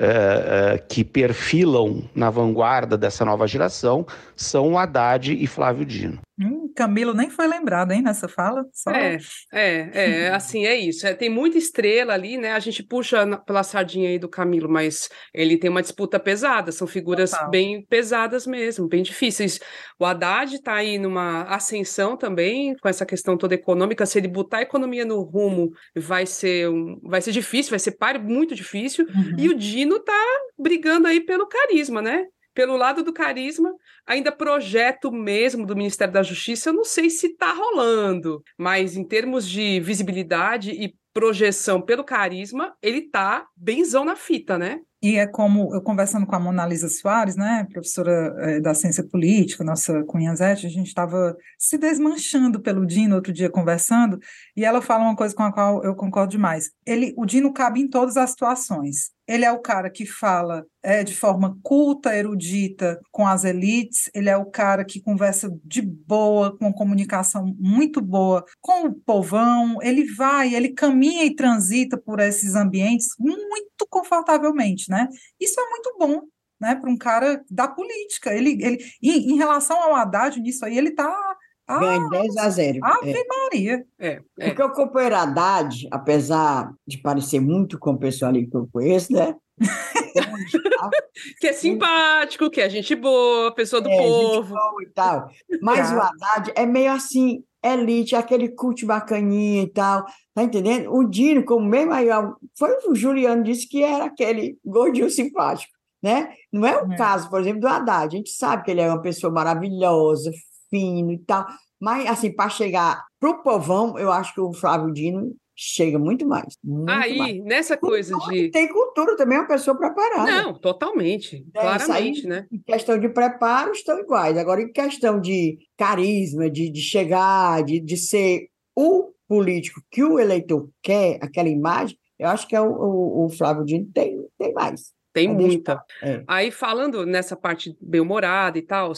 uh, uh, que perfilam na vanguarda dessa nova geração são Haddad e Flávio Dino. Hum, Camilo nem foi lembrado, hein, nessa fala. Só... É, é, é, assim, é isso. É, tem muita estrela ali, né? A gente puxa na, pela sardinha aí do Camilo, mas ele tem uma disputa pesada, são figuras Total. bem pesadas mesmo, bem difíceis. O Haddad está aí numa ascensão também, com essa questão toda econômica. Se ele botar a economia no rumo, vai ser, um, vai ser difícil, vai ser páreo muito difícil. Uhum. E o Dino tá brigando aí pelo carisma, né? Pelo lado do carisma, ainda projeto mesmo do Ministério da Justiça, eu não sei se está rolando, mas em termos de visibilidade e projeção pelo carisma, ele tá benzão na fita, né? E é como eu conversando com a Mona Lisa Soares, né, professora é, da ciência política, nossa cunhazete, a gente estava se desmanchando pelo Dino outro dia conversando, e ela fala uma coisa com a qual eu concordo demais. Ele, o Dino cabe em todas as situações. Ele é o cara que fala é, de forma culta, erudita com as elites, ele é o cara que conversa de boa, com comunicação muito boa com o povão, ele vai, ele caminha e transita por esses ambientes muito confortavelmente, né? Isso é muito bom, né, para um cara da política. Ele, ele, em, em relação ao Haddad, nisso aí, ele está ah, Ganha 10 a 0. Ave é. Maria. É, é. Porque o companheiro Haddad, apesar de parecer muito com o pessoal ali que eu conheço, né? que é simpático, que é gente boa, pessoa do é, povo. e tal. Mas o Haddad é meio assim, elite, aquele culto bacaninha e tal. Tá entendendo? O Dino, como meio maior, foi o Juliano disse que era aquele gordinho simpático. Né? Não é o é. caso, por exemplo, do Haddad. A gente sabe que ele é uma pessoa maravilhosa, fino e tal. Mas, assim, para chegar pro povão, eu acho que o Flávio Dino chega muito mais. Muito Aí, mais. nessa coisa de. Tem cultura também, é uma pessoa preparada. Não, totalmente. É, claramente, aí, né? Em questão de preparo, estão iguais. Agora, em questão de carisma, de, de chegar, de, de ser o político que o eleitor quer, aquela imagem, eu acho que é o, o, o Flávio Dino tem, tem mais. Tem muita. É. Aí, falando nessa parte bem-humorada e tal,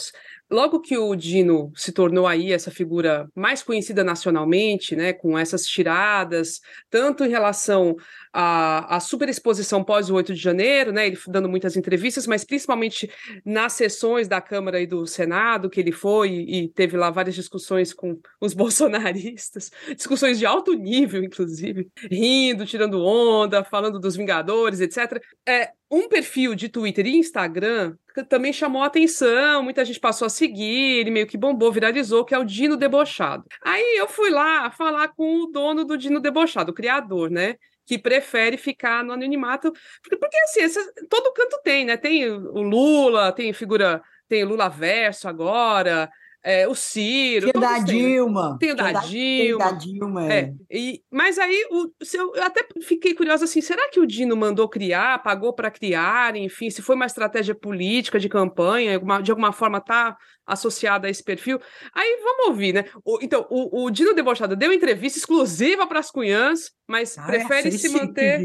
logo que o Dino se tornou aí essa figura mais conhecida nacionalmente, né, com essas tiradas, tanto em relação à, à superexposição pós o 8 de janeiro, né, ele dando muitas entrevistas, mas principalmente nas sessões da Câmara e do Senado, que ele foi e teve lá várias discussões com os bolsonaristas, discussões de alto nível, inclusive, rindo, tirando onda, falando dos Vingadores, etc. É, um perfil de Twitter e Instagram também chamou atenção, muita gente passou a seguir, ele meio que bombou, viralizou, que é o Dino Debochado. Aí eu fui lá falar com o dono do Dino Debochado, o criador, né? Que prefere ficar no anonimato. Porque, porque assim, essa, todo canto tem, né? Tem o Lula, tem figura, tem o Lula Verso agora, é, o Ciro. Tem da Dilma. Tem o da, Dilma. Tem da Dilma, é. é. E, mas aí o, eu até fiquei curiosa assim: será que o Dino mandou criar, pagou para criar, enfim, se foi uma estratégia política de campanha, de alguma forma tá associada a esse perfil? Aí vamos ouvir, né? O, então, o, o, Dino Debochado deu entrevista exclusiva para as cunhãs, mas ah, prefere se manter.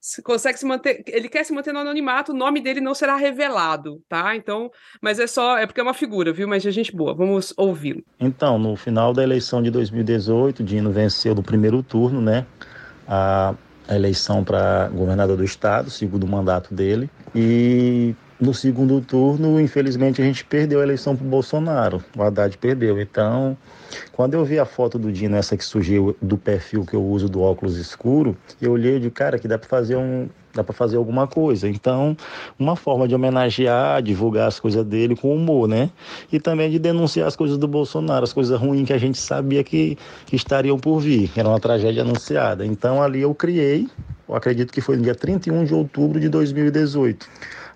Se consegue se manter. Ele quer se manter no anonimato, o nome dele não será revelado, tá? Então, mas é só. É porque é uma figura, viu? Mas é gente boa. Vamos ouvi-lo. Então, no final da eleição de 2018, Dino venceu no primeiro turno, né? A, a eleição para governador do estado, segundo mandato dele. E no segundo turno, infelizmente, a gente perdeu a eleição para o Bolsonaro. O Haddad perdeu. Então, quando eu vi a foto do Dino, essa que surgiu do perfil que eu uso do óculos escuro, eu olhei de cara que dá para fazer um, dá para fazer alguma coisa. Então, uma forma de homenagear, divulgar as coisas dele com humor, né? E também de denunciar as coisas do Bolsonaro, as coisas ruins que a gente sabia que, que estariam por vir, era uma tragédia anunciada. Então, ali eu criei, eu acredito que foi no dia 31 de outubro de 2018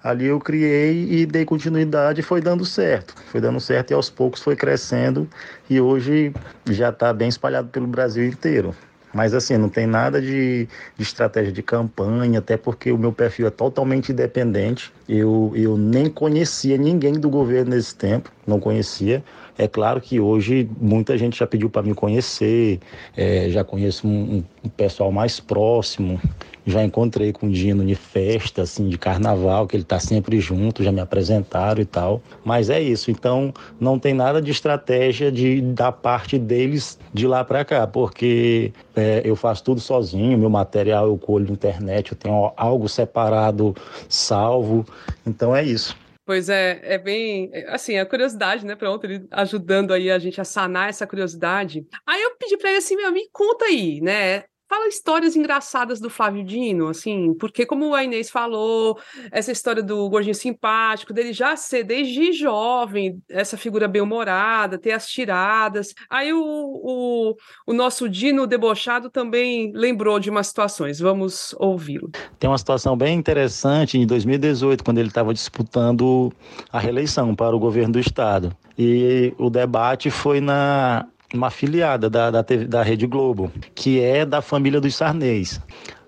ali eu criei e dei continuidade e foi dando certo. Foi dando certo e aos poucos foi crescendo e hoje já está bem espalhado pelo Brasil inteiro. Mas assim, não tem nada de, de, estratégia de campanha, até porque o meu perfil é totalmente independente. Eu, eu nem conhecia ninguém do governo nesse tempo, não conhecia. É claro que hoje muita gente já pediu para me conhecer, é, já conheço um, um pessoal mais próximo, já encontrei com o Dino em festa, assim, de carnaval, que ele está sempre junto, já me apresentaram e tal. Mas é isso, então não tem nada de estratégia de, da parte deles de lá para cá, porque é, eu faço tudo sozinho, meu material eu colho na internet, eu tenho algo separado, salvo. Então é isso. Pois é, é bem, assim, a curiosidade, né, pronto, ele ajudando aí a gente a sanar essa curiosidade. Aí eu pedi para ele assim, meu, me conta aí, né, fala histórias engraçadas do Flávio Dino, assim, porque como a Inês falou, essa história do gordinho simpático, dele já ser desde jovem, essa figura bem-humorada, ter as tiradas. Aí o, o, o, nosso Dino debochado também lembrou de umas situações. Vamos ouvi-lo. Tem uma situação bem interessante em 2018, quando ele estava disputando a reeleição para o governo do estado. E o debate foi na uma afiliada da, da, TV, da Rede Globo, que é da família dos Sarneys.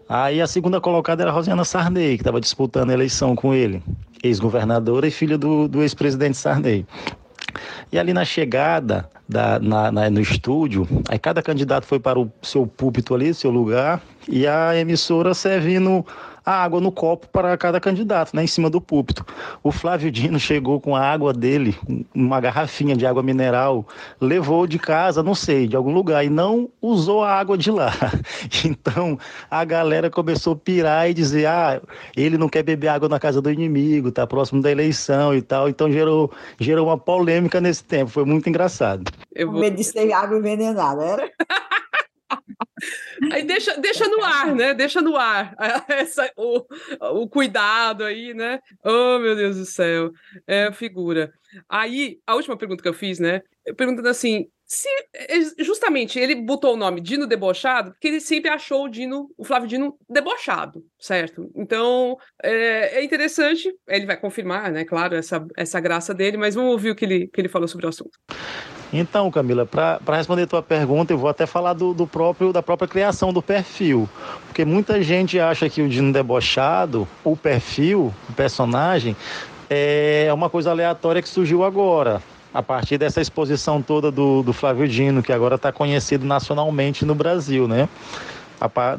Aí a segunda colocada era Rosiana Sarney, que estava disputando a eleição com ele, ex-governadora e filha do, do ex-presidente Sarney. E ali na chegada da, na, na, no estúdio, aí cada candidato foi para o seu púlpito ali, seu lugar, e a emissora servindo a água no copo para cada candidato, né, em cima do púlpito. O Flávio Dino chegou com a água dele, uma garrafinha de água mineral, levou de casa, não sei, de algum lugar, e não usou a água de lá. Então a galera começou a pirar e dizer: ah, ele não quer beber água na casa do inimigo, tá próximo da eleição e tal. Então gerou, gerou uma polêmica nesse tempo, foi muito engraçado. Eu vou... medo de ser água envenenada, era? Aí deixa, deixa no ar, né? Deixa no ar essa, o, o cuidado aí, né? Oh, meu Deus do céu. É figura. Aí, a última pergunta que eu fiz, né? Perguntando assim: se justamente ele botou o nome Dino debochado, porque ele sempre achou o Dino, o Flávio Dino debochado, certo? Então é, é, interessante, ele vai confirmar, né? Claro, essa, essa graça dele, mas vamos ouvir o que ele, que ele falou sobre o assunto. Então, Camila, para responder tua pergunta, eu vou até falar do, do, próprio da própria criação do perfil, porque muita gente acha que o Dino debochado, o perfil, o personagem, é uma coisa aleatória que surgiu agora a partir dessa exposição toda do, do Flávio Dino, que agora está conhecido nacionalmente no Brasil, né?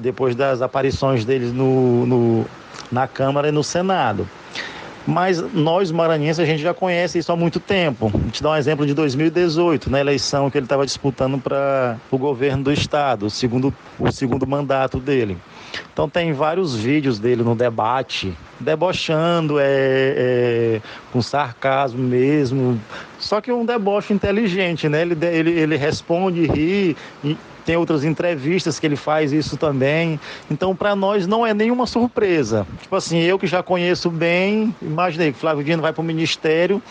depois das aparições deles no, no, na Câmara e no Senado. Mas nós, maranhenses, a gente já conhece isso há muito tempo. Vou te dar um exemplo de 2018, na eleição que ele estava disputando para o governo do estado, o segundo, o segundo mandato dele. Então tem vários vídeos dele no debate, debochando, é, é, com sarcasmo mesmo. Só que um deboche inteligente, né? Ele, ele, ele responde, ri, tem outras entrevistas que ele faz isso também. Então, para nós não é nenhuma surpresa. Tipo assim, eu que já conheço bem, imaginei que Flávio Dino vai para o ministério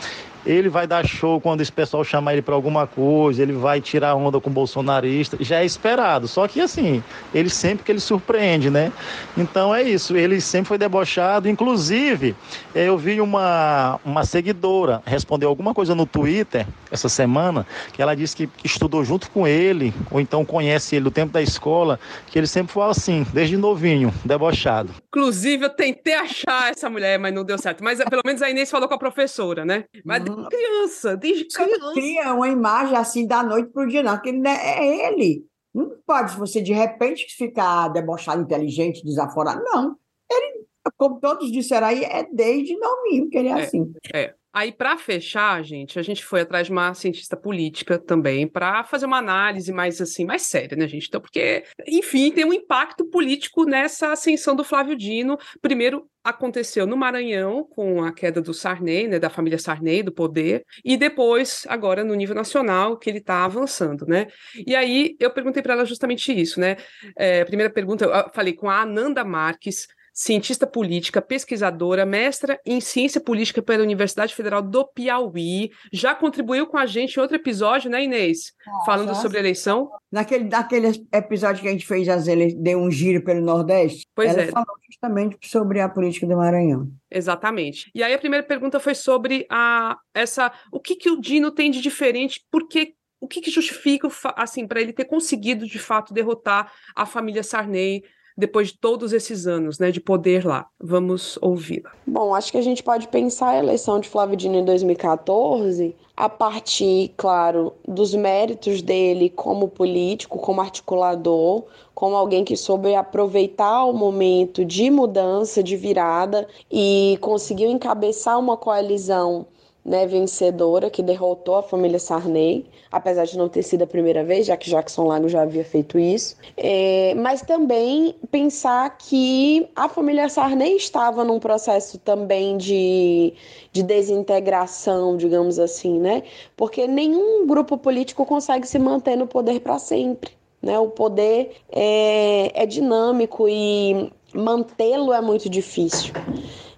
ele vai dar show quando esse pessoal chamar ele para alguma coisa, ele vai tirar onda com o bolsonarista, já é esperado. Só que assim, ele sempre que ele surpreende, né? Então é isso, ele sempre foi debochado. Inclusive, eu vi uma, uma seguidora responder alguma coisa no Twitter essa semana, que ela disse que estudou junto com ele, ou então conhece ele do tempo da escola, que ele sempre foi assim, desde novinho, debochado. Inclusive, eu tentei achar essa mulher, mas não deu certo. Mas pelo menos a Inês falou com a professora, né? Mas criança, desde criança. Cria uma imagem assim da noite pro dia, não, que ele é ele. Não pode você de repente ficar debochado, inteligente, desaforado. Não. Ele, como todos disseram aí, é desde novinho que ele é, é assim. É. Aí, para fechar, gente, a gente foi atrás de uma cientista política também para fazer uma análise mais assim, mais séria, né, gente? Então, porque, enfim, tem um impacto político nessa ascensão do Flávio Dino. Primeiro, aconteceu no Maranhão com a queda do Sarney, né, da família Sarney, do poder, e depois, agora no nível nacional, que ele está avançando, né? E aí eu perguntei para ela justamente isso, né? É, primeira pergunta, eu falei com a Ananda Marques, cientista política, pesquisadora, mestra em ciência política pela Universidade Federal do Piauí. Já contribuiu com a gente em outro episódio, né, Inês? Ah, Falando já. sobre eleição. Naquele, naquele episódio que a gente fez, as ele deu um giro pelo Nordeste, pois ela é. falou justamente sobre a política do Maranhão. Exatamente. E aí a primeira pergunta foi sobre a, essa, o que, que o Dino tem de diferente, por que o que, que justifica assim para ele ter conseguido de fato derrotar a família Sarney depois de todos esses anos né, de poder lá. Vamos ouvi-la. Bom, acho que a gente pode pensar a eleição de Flávio Dino em 2014 a partir, claro, dos méritos dele como político, como articulador, como alguém que soube aproveitar o momento de mudança, de virada e conseguiu encabeçar uma coalizão né, vencedora que derrotou a família Sarney, apesar de não ter sido a primeira vez, já que Jackson Lago já havia feito isso. É, mas também pensar que a família Sarney estava num processo também de, de desintegração, digamos assim, né? Porque nenhum grupo político consegue se manter no poder para sempre. Né? O poder é, é dinâmico e mantê-lo é muito difícil.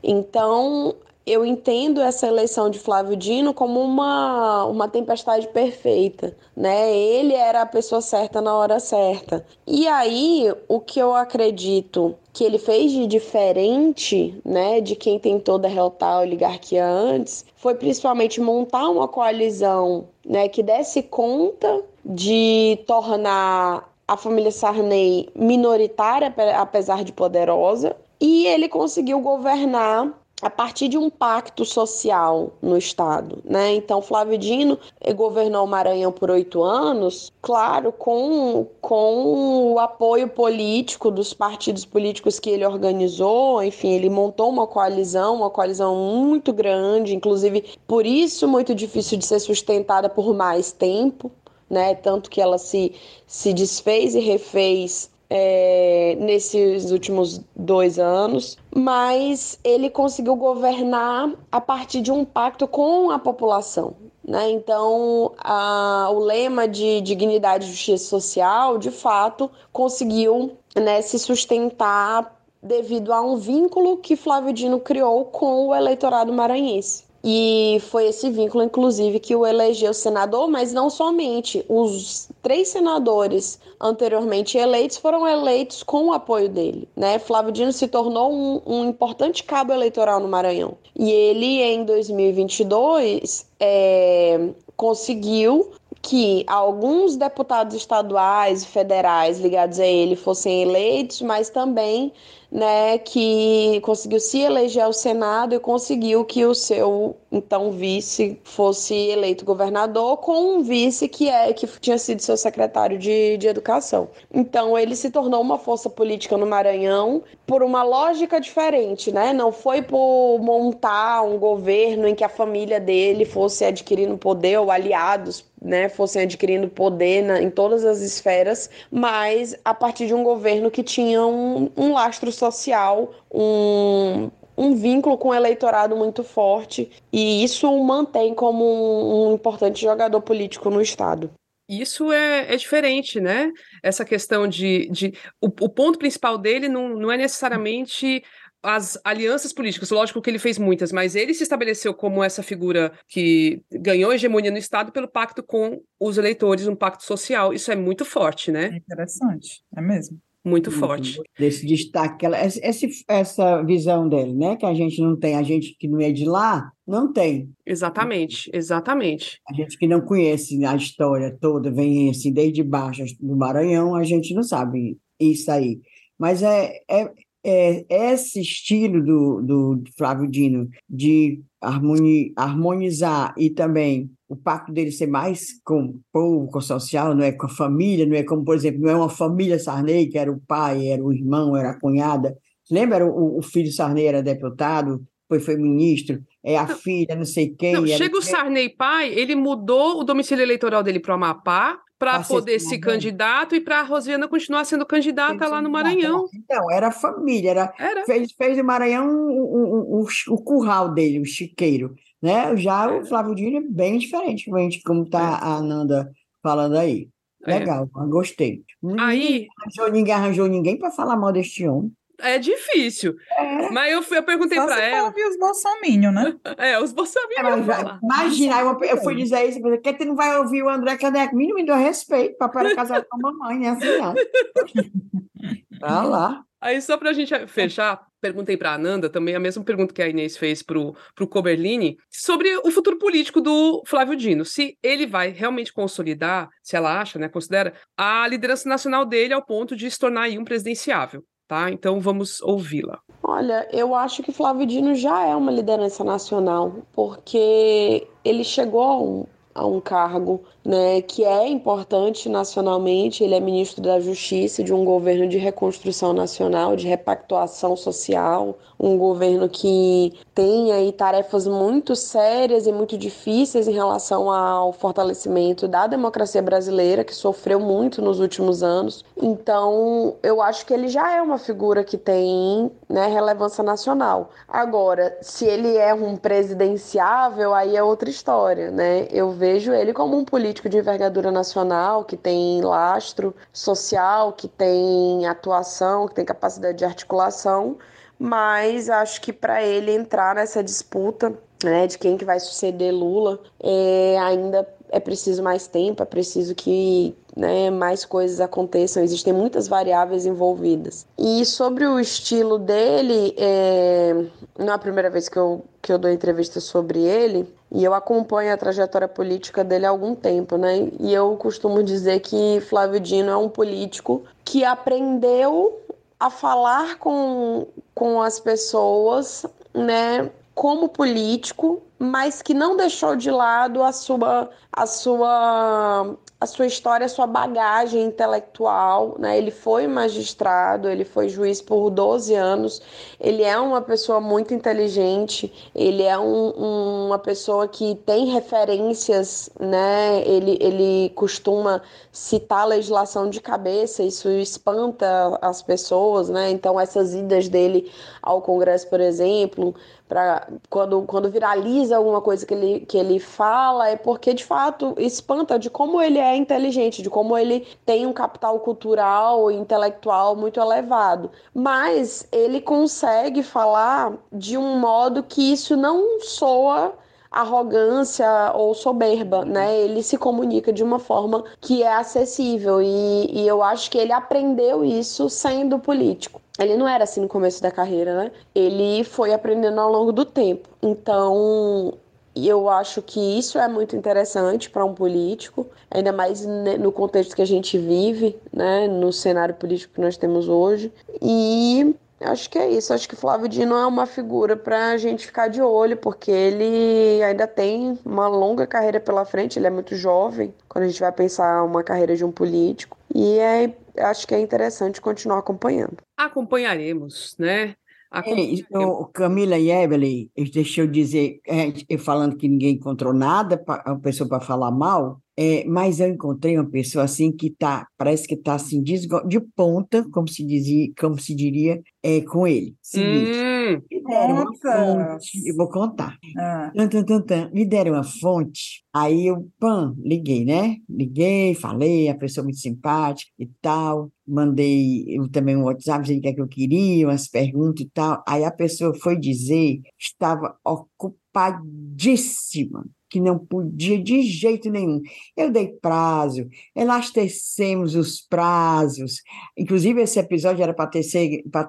Então, eu entendo essa eleição de Flávio Dino como uma, uma tempestade perfeita, né? Ele era a pessoa certa na hora certa. E aí, o que eu acredito que ele fez de diferente, né, de quem tentou derrotar a oligarquia antes, foi principalmente montar uma coalizão, né, que desse conta de tornar a família Sarney minoritária, apesar de poderosa, e ele conseguiu governar a partir de um pacto social no Estado. Né? Então, Flávio Dino governou o Maranhão por oito anos, claro, com, com o apoio político dos partidos políticos que ele organizou, enfim, ele montou uma coalizão, uma coalizão muito grande, inclusive por isso muito difícil de ser sustentada por mais tempo, né? Tanto que ela se, se desfez e refez é, nesses últimos dois anos, mas ele conseguiu governar a partir de um pacto com a população. Né? Então, a, o lema de dignidade e justiça social, de fato, conseguiu né, se sustentar devido a um vínculo que Flávio Dino criou com o eleitorado maranhense. E foi esse vínculo, inclusive, que o elegeu senador, mas não somente. Os três senadores anteriormente eleitos foram eleitos com o apoio dele. Né? Flávio Dino se tornou um, um importante cabo eleitoral no Maranhão. E ele, em 2022, é, conseguiu que alguns deputados estaduais e federais ligados a ele fossem eleitos, mas também né, que conseguiu se eleger ao Senado e conseguiu que o seu então vice fosse eleito governador com um vice que é que tinha sido seu secretário de, de educação. Então ele se tornou uma força política no Maranhão por uma lógica diferente, né? Não foi por montar um governo em que a família dele fosse adquirindo poder ou aliados né, fossem adquirindo poder na, em todas as esferas, mas a partir de um governo que tinha um, um lastro social, um, um vínculo com o eleitorado muito forte, e isso o mantém como um, um importante jogador político no Estado. Isso é, é, diferente, né? Essa questão de. de o, o ponto principal dele não, não é necessariamente as alianças políticas, lógico que ele fez muitas, mas ele se estabeleceu como essa figura que ganhou hegemonia no Estado pelo pacto com os eleitores, um pacto social. Isso é muito forte, né? É interessante, é mesmo. Muito forte. Desse destaque, essa, essa visão dele, né? Que a gente não tem, a gente que não é de lá, não tem. Exatamente, exatamente. A gente que não conhece a história toda, vem assim, desde baixo do Maranhão, a gente não sabe isso aí. Mas é, é, é, esse estilo do, do Flávio Dino de harmoni, harmonizar e também o pacto dele ser mais com o povo, com o social, não é com a família, não é como, por exemplo, não é uma família Sarney, que era o pai, era o irmão, era a cunhada. Lembra o, o filho Sarney era deputado, foi, foi ministro, é a filha, não sei quem. Não, chega o Sarney pai, ele mudou o domicílio eleitoral dele para o Amapá, para poder ser candidato e para a Rosiana continuar sendo candidata lá no Maranhão. Então, era família, era, era. Fez, fez do Maranhão o, o, o, o curral dele, o chiqueiro. Né? Já o Flávio Dino é bem diferente, como está é. a Ananda falando aí. É. Legal, é. gostei. Aí, arranjou, ninguém arranjou ninguém para falar mal deste homem. É difícil. É. Mas eu, eu perguntei para ela. Só os bolsominions, né? É, os bolsominions. É, imagina, eu, eu, fui dizer isso, porque que tu não vai ouvir o André Caneco? Mínimo me deu respeito, papai era casado com a mamãe, né? Assim, não. Tá lá. Aí, só para a gente fechar, perguntei para a Ananda também a mesma pergunta que a Inês fez para o Coberlini sobre o futuro político do Flávio Dino. Se ele vai realmente consolidar, se ela acha, né, considera, a liderança nacional dele ao ponto de se tornar aí um presidenciável tá? Então vamos ouvi-la. Olha, eu acho que Flávio Dino já é uma liderança nacional, porque ele chegou a um, a um cargo né, que é importante nacionalmente. Ele é ministro da Justiça de um governo de reconstrução nacional, de repactuação social, um governo que tem aí tarefas muito sérias e muito difíceis em relação ao fortalecimento da democracia brasileira, que sofreu muito nos últimos anos. Então, eu acho que ele já é uma figura que tem né, relevância nacional. Agora, se ele é um presidenciável, aí é outra história, né? Eu vejo ele como um político de envergadura nacional, que tem lastro social, que tem atuação, que tem capacidade de articulação mas acho que para ele entrar nessa disputa né, de quem que vai suceder Lula, é, ainda é preciso mais tempo, é preciso que né, mais coisas aconteçam, existem muitas variáveis envolvidas. E sobre o estilo dele, é, não é a primeira vez que eu, que eu dou entrevista sobre ele, e eu acompanho a trajetória política dele há algum tempo, né? E eu costumo dizer que Flávio Dino é um político que aprendeu a falar com, com as pessoas né, como político, mas que não deixou de lado a sua a sua a sua história, a sua bagagem intelectual, né? Ele foi magistrado, ele foi juiz por 12 anos, ele é uma pessoa muito inteligente, ele é um, uma pessoa que tem referências, né? Ele, ele costuma citar legislação de cabeça, isso espanta as pessoas, né? Então, essas idas dele ao Congresso, por exemplo, para quando, quando viraliza alguma coisa que ele, que ele fala, é porque de fato espanta de como ele é inteligente, de como ele tem um capital cultural e intelectual muito elevado. Mas ele consegue falar de um modo que isso não soa arrogância ou soberba, né? Ele se comunica de uma forma que é acessível e, e eu acho que ele aprendeu isso sendo político. Ele não era assim no começo da carreira, né? Ele foi aprendendo ao longo do tempo. Então, eu acho que isso é muito interessante para um político, ainda mais no contexto que a gente vive, né, no cenário político que nós temos hoje. E Acho que é isso. Acho que Flávio Dino é uma figura para a gente ficar de olho, porque ele ainda tem uma longa carreira pela frente. Ele é muito jovem quando a gente vai pensar uma carreira de um político. E é, acho que é interessante continuar acompanhando. Acompanharemos, né? É, o Camila e Evelyn, deixa eu dizer, é, falando que ninguém encontrou nada, a pessoa para falar mal, é, mas eu encontrei uma pessoa assim que tá, parece que está assim de, de ponta, como se dizia, como se diria, é, com ele. Seguinte, hum, me deram uma fonte, eu vou contar. Ah. Tum, tum, tum, tum, me deram uma fonte, aí eu, pam, liguei, né? Liguei, falei, a pessoa muito simpática e tal, mandei eu, também um WhatsApp dizendo o que, é que eu queria, umas perguntas e tal. Aí a pessoa foi dizer estava ocupadíssima que não podia de jeito nenhum. Eu dei prazo, elastecemos os prazos. Inclusive, esse episódio era para ter,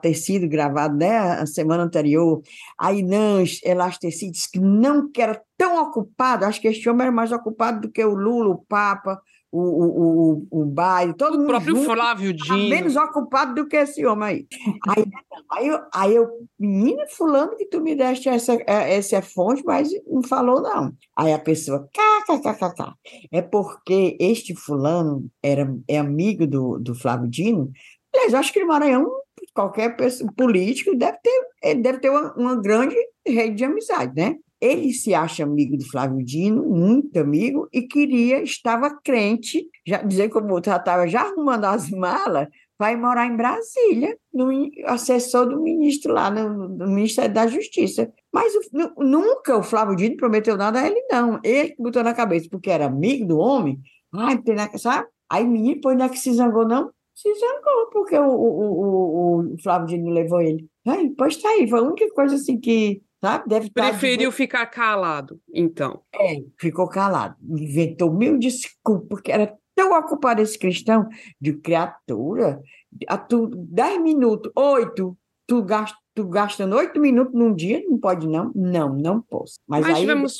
ter sido gravado né, a semana anterior. Aí não, elasteci, disse que não que era tão ocupado, acho que este homem era mais ocupado do que o Lula, o Papa, o, o, o, o baile, todo o mundo. O próprio junto, Flávio Dino. Menos ocupado do que esse homem aí. Aí, aí, eu, aí eu, menina, fulano, que tu me deste essa, é, essa fonte, mas não falou, não. Aí a pessoa, kkkk. É porque este fulano era, é amigo do, do Flávio Dino. Aliás, acho que no Maranhão, qualquer pessoa, político deve ter, ele deve ter uma, uma grande rede de amizade, né? Ele se acha amigo do Flávio Dino, muito amigo, e queria, estava crente, já dizer como já estava já arrumando as malas, vai morar em Brasília, no assessor do ministro lá, no, no Ministério da Justiça. Mas o, nunca o Flávio Dino prometeu nada a ele, não. Ele botou na cabeça, porque era amigo do homem, ai, sabe? Aí menino, pois não é que se zangou, não? Se zangou, porque o, o, o, o Flávio Dino levou ele. Ai, pois tá aí, foi a única coisa assim que Sabe? Deve Preferiu de... ficar calado, então. É, ficou calado. Inventou mil desculpas, porque era tão ocupado esse cristão de criatura. A tu, dez minutos, oito, tu gasta, tu gastando oito minutos num dia, não pode não? Não, não posso. Mas, mas aí, tivemos,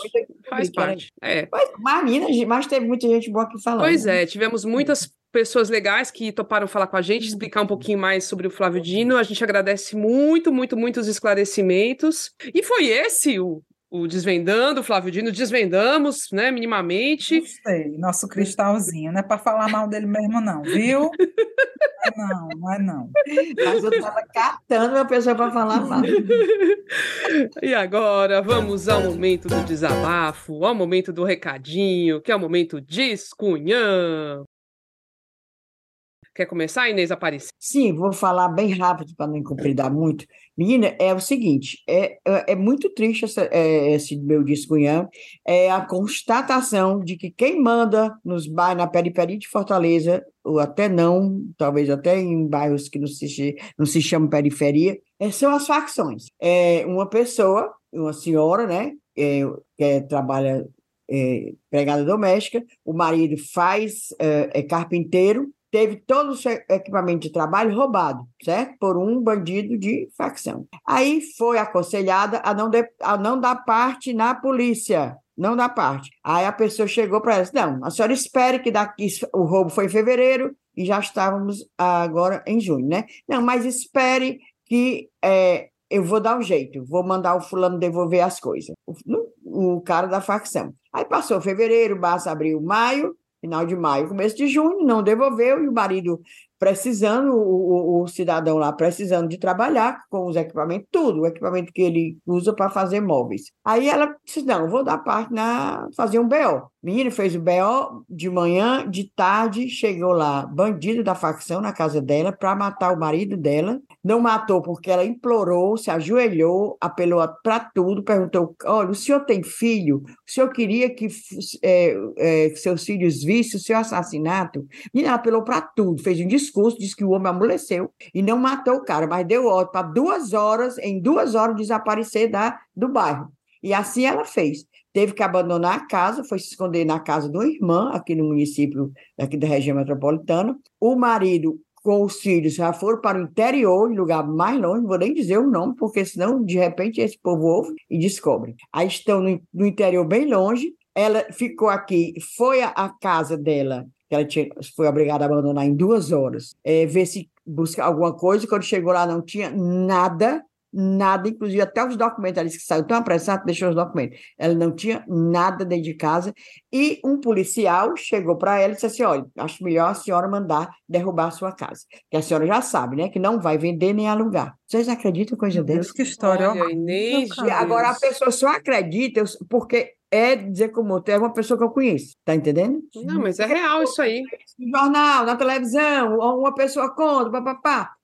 faz parte. É. Mas, mas, mas teve muita gente boa aqui falando. Pois é, tivemos muitas pessoas legais que toparam falar com a gente, explicar um pouquinho mais sobre o Flávio Dino. A gente agradece muito, muito, muito os esclarecimentos. E foi esse o, o Desvendando, o Flávio Dino, desvendamos, né, minimamente. Gostei, nosso cristalzinho, não é para falar mal dele mesmo não, viu? não, não é não. Mas eu estava catando uma pessoa para falar mal. E agora, vamos ao momento do desabafo, ao momento do recadinho, que é o momento descunhão. Quer começar, Inês Aparecida? Sim, vou falar bem rápido para não incompridar muito. Menina, é o seguinte, é, é, é muito triste essa, é, esse meu descunhão, é a constatação de que quem manda nos bairros, na periferia de Fortaleza, ou até não, talvez até em bairros que não se, não se chamam periferia, é, são as facções. É uma pessoa, uma senhora, né, é, que trabalha é, empregada doméstica, o marido faz, é, é carpinteiro, teve todo o seu equipamento de trabalho roubado, certo? Por um bandido de facção. Aí foi aconselhada a não, de, a não dar parte na polícia. Não dar parte. Aí a pessoa chegou para ela: não, a senhora espere que daqui, o roubo foi em fevereiro e já estávamos agora em junho, né? Não, mas espere que é, eu vou dar um jeito, vou mandar o fulano devolver as coisas. O, o cara da facção. Aí passou fevereiro, março, abril, maio, final de maio, começo de junho, não devolveu, e o marido precisando, o, o, cidadão lá precisando de trabalhar com os equipamentos, tudo, o equipamento que ele usa para fazer móveis. Aí ela disse: não, vou dar parte na fazer um BO. Menino fez o BO de manhã, de tarde, chegou lá, bandido da facção na casa dela para matar o marido dela. Não matou porque ela implorou, se ajoelhou, apelou para tudo, perguntou: olha, o senhor tem filho? O senhor queria que é, é, seus filhos vissem o seu assassinato? E ela apelou para tudo, fez um discurso, disse que o homem amoleceu e não matou o cara, mas deu ordem para duas horas, em duas horas, desaparecer da, do bairro. E assim ela fez teve que abandonar a casa, foi se esconder na casa de uma irmã, aqui no município aqui da região metropolitana. O marido com os filhos já foram para o interior, lugar mais longe, não vou nem dizer o nome, porque senão, de repente, esse povo ouve e descobre. Aí estão no, no interior bem longe, ela ficou aqui, foi à casa dela, que ela tinha, foi obrigada a abandonar em duas horas, é, ver se buscar alguma coisa, quando chegou lá não tinha nada, nada, inclusive até os documentos, ela disse que saiu tão apressado, deixou os documentos. Ela não tinha nada dentro de casa. E um policial chegou para ela e disse assim: olha, acho melhor a senhora mandar derrubar a sua casa. Que a senhora já sabe, né? Que não vai vender nem alugar. Vocês acreditam em coisa dessa? que história. Olha, Inês, agora a pessoa só acredita porque é dizer como é uma pessoa que eu conheço, tá entendendo? Não, mas é real isso aí. No jornal, na televisão, uma pessoa conta, papapá.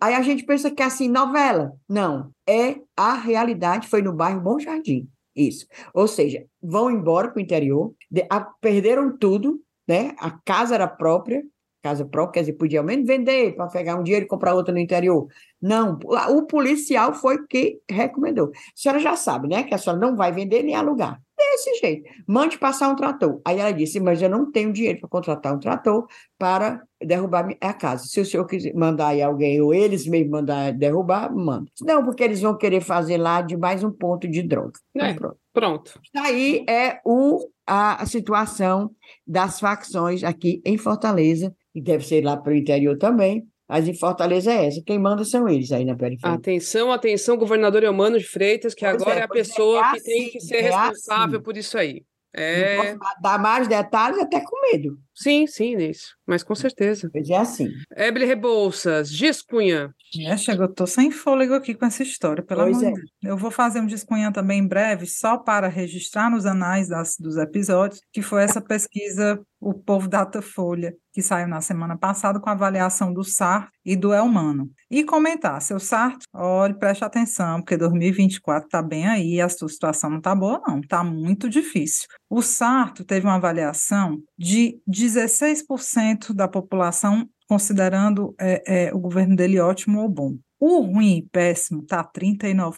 Aí a gente pensa que é assim, novela. Não, é a realidade, foi no bairro Bom Jardim. Isso. Ou seja, vão embora para o interior, de, a, perderam tudo, né? A casa era própria, casa própria, quer dizer, podia ao menos vender para pegar um dinheiro e comprar outra no interior. Não, o policial foi que recomendou. A senhora já sabe, né? Que a senhora não vai vender nem alugar. Desse jeito. Mande passar um trator. Aí ela disse, mas eu não tenho dinheiro para contratar um trator para derrubar a casa. Se o senhor quiser mandar aí alguém, ou eles mesmo mandar derrubar, manda. Não, porque eles vão querer fazer lá de mais um ponto de droga. É, pronto. pronto. Aí é o, a, a situação das facções aqui em Fortaleza, e deve ser lá para o interior também, mas em Fortaleza é essa. Quem manda são eles aí na periferia. Atenção, atenção, governador Eumano de Freitas, que pois agora é, é a pessoa é assim, que tem que ser é responsável assim. por isso aí. É... Não posso dar mais detalhes, até com medo. Sim, sim, isso. Mas com certeza. Pois é assim. Eble Rebouças, Giscunha. É, chegou, eu tô sem fôlego aqui com essa história, pelo pois amor de é. Deus. Eu vou fazer um Giscunha também em breve, só para registrar nos anais das, dos episódios, que foi essa pesquisa O Povo Datafolha, que saiu na semana passada com a avaliação do SAR e do Elmano. E comentar, seu Sarto, olhe, preste atenção, porque 2024 está bem aí, a sua situação não está boa não, está muito difícil. O Sarto teve uma avaliação de 16% da população considerando é, é, o governo dele ótimo ou bom. O ruim e péssimo está 39%.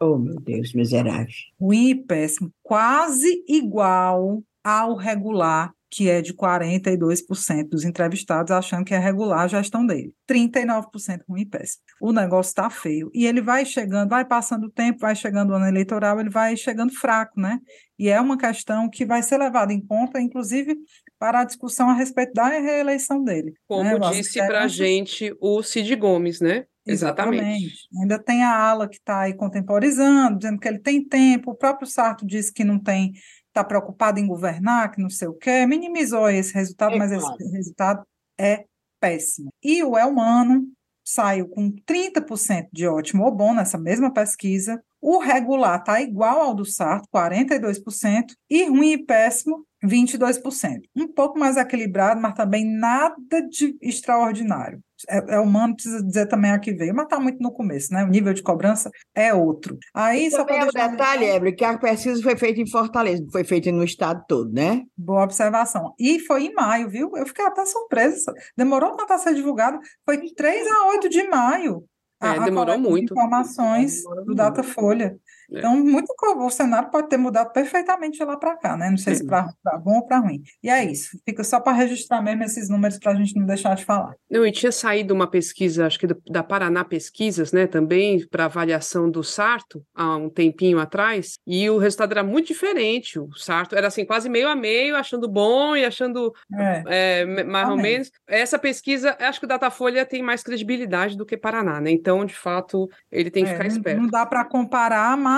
Oh, meu Deus, miserável. Ruim e péssimo, quase igual ao regular, que é de 42% dos entrevistados achando que é regular a gestão dele. 39% ruim e péssimo. O negócio está feio. E ele vai chegando, vai passando o tempo, vai chegando o ano eleitoral, ele vai chegando fraco, né? E é uma questão que vai ser levada em conta, inclusive, para a discussão a respeito da reeleição dele. Como né? disse para a gente o Cid Gomes, né? Exatamente. Exatamente. Ainda tem a ala que está aí contemporizando, dizendo que ele tem tempo. O próprio Sarto disse que não tem, está preocupado em governar, que não sei o quê. Minimizou esse resultado, é mas claro. esse resultado é péssimo. E o Elmano saiu com 30% de ótimo ou bom nessa mesma pesquisa. O regular está igual ao do Sarto, 42%, e ruim e péssimo, 22%. Um pouco mais equilibrado, mas também nada de extraordinário. É, é humano, precisa dizer também a que veio, mas está muito no começo, né? O nível de cobrança é outro. Aí, só também é o detalhe, Ebre, que a pesquisa foi feita em Fortaleza, foi feita no estado todo, né? Boa observação. E foi em maio, viu? Eu fiquei até surpresa. Demorou para ser divulgado. Foi de 3 a 8 de maio. É, a, demorou a muito. Informações demorou do Datafolha. É. Então, muito o cenário pode ter mudado perfeitamente de lá para cá, né? Não sei é. se para bom ou para ruim. E é isso. Fica só para registrar mesmo esses números para a gente não deixar de falar. Não, e tinha saído uma pesquisa, acho que da Paraná Pesquisas, né? Também para avaliação do Sarto, há um tempinho atrás, e o resultado era muito diferente. O Sarto era assim, quase meio a meio, achando bom e achando é. É, mais ou menos. Essa pesquisa, acho que o Datafolha tem mais credibilidade do que Paraná, né? Então, de fato, ele tem que ficar esperto. Não dá para comparar, mas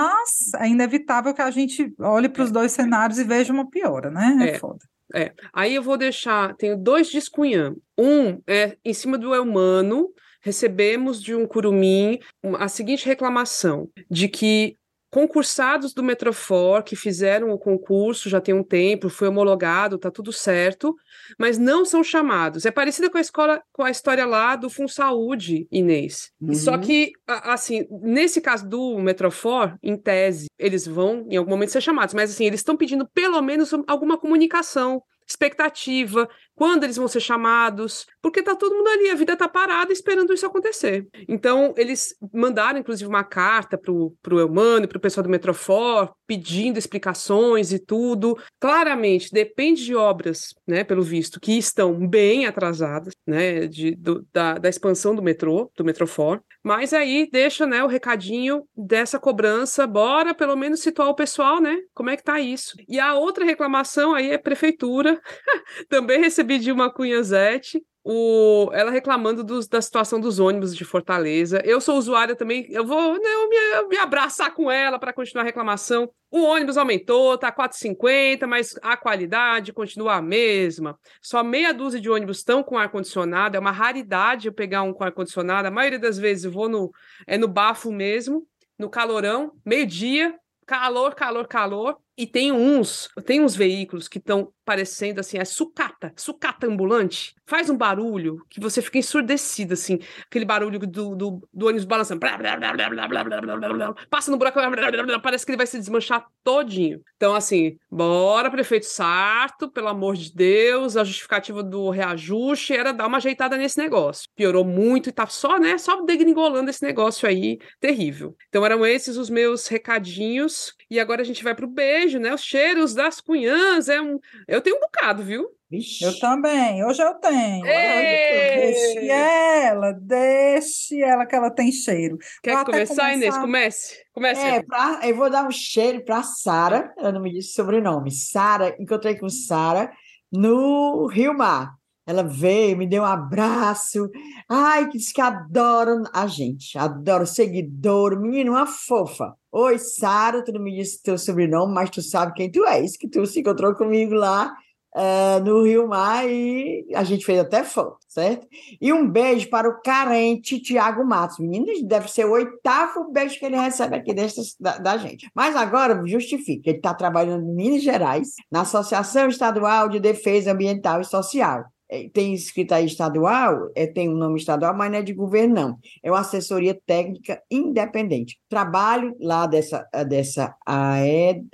é inevitável que a gente olhe para os dois cenários e veja uma piora, né? É, é foda. É. Aí eu vou deixar, tenho dois descunham. Um é em cima do humano, recebemos de um curumim a seguinte reclamação de que concursados do Metrofor que fizeram o concurso já tem um tempo, foi homologado, tá tudo certo, mas não são chamados. É parecida com a escola, com a história lá do Funsaúde, Inês. Uhum. Só que, assim, nesse caso do Metrofor, em tese, eles vão em algum momento ser chamados, mas assim, eles estão pedindo pelo menos alguma comunicação expectativa, quando eles vão ser chamados, porque tá todo mundo ali, a vida tá parada esperando isso acontecer. Então, eles mandaram, inclusive, uma carta pro, pro Eumano e pro pessoal do Metrofor, pedindo explicações e tudo. Claramente, depende de obras, né, pelo visto, que estão bem atrasadas, né, de, do, da, da expansão do metrô, do Metrofor, mas aí deixa, né, o recadinho dessa cobrança, bora pelo menos situar o pessoal, né, como é que tá isso. E a outra reclamação aí é prefeitura, também recebi de uma Cunhazete o, ela reclamando dos, da situação dos ônibus de Fortaleza. Eu sou usuária também, eu vou né, eu me, me abraçar com ela para continuar a reclamação. O ônibus aumentou, tá 4,50, mas a qualidade continua a mesma. Só meia dúzia de ônibus estão com ar-condicionado, é uma raridade eu pegar um com ar-condicionado. A maioria das vezes eu vou no, é no bafo mesmo, no calorão, meio-dia, calor, calor, calor. E tem uns, tem uns veículos que estão parecendo assim, é sucata, sucata ambulante. Faz um barulho que você fica ensurdecido, assim. Aquele barulho do, do, do ônibus balançando. Blá, blá, blá, Passa no buraco, parece que ele vai se desmanchar todinho. Então, assim, bora, prefeito Sarto, pelo amor de Deus, a justificativa do reajuste era dar uma ajeitada nesse negócio. Piorou muito e tá só, né, só degringolando esse negócio aí, terrível. Então, eram esses os meus recadinhos. E agora a gente vai pro beijo né, os cheiros das cunhãs, é um... Eu tenho um bocado, viu? Vixe. Eu também, hoje eu tenho. Deixe ela, deixe ela que ela tem cheiro. Quer começar, começar, Inês? Comece. Comece. É, pra, eu vou dar um cheiro para Sara, ela não me disse sobrenome. Sara, encontrei com Sara no Rio Mar. Ela veio, me deu um abraço. Ai, que diz que adoram a gente, adoro seguidor, menino, uma fofa. Oi, Sara, tu não me disse teu sobrenome, mas tu sabe quem tu és, que tu se encontrou comigo lá uh, no Rio Mar e a gente fez até foto, certo? E um beijo para o carente Tiago Matos. Menino, deve ser o oitavo beijo que ele recebe aqui dessas, da, da gente. Mas agora, justifica, ele está trabalhando em Minas Gerais, na Associação Estadual de Defesa Ambiental e Social. É, tem escrito aí estadual, é, tem um nome estadual, mas não é de governo, não. É uma assessoria técnica independente. Trabalho lá dessa, dessa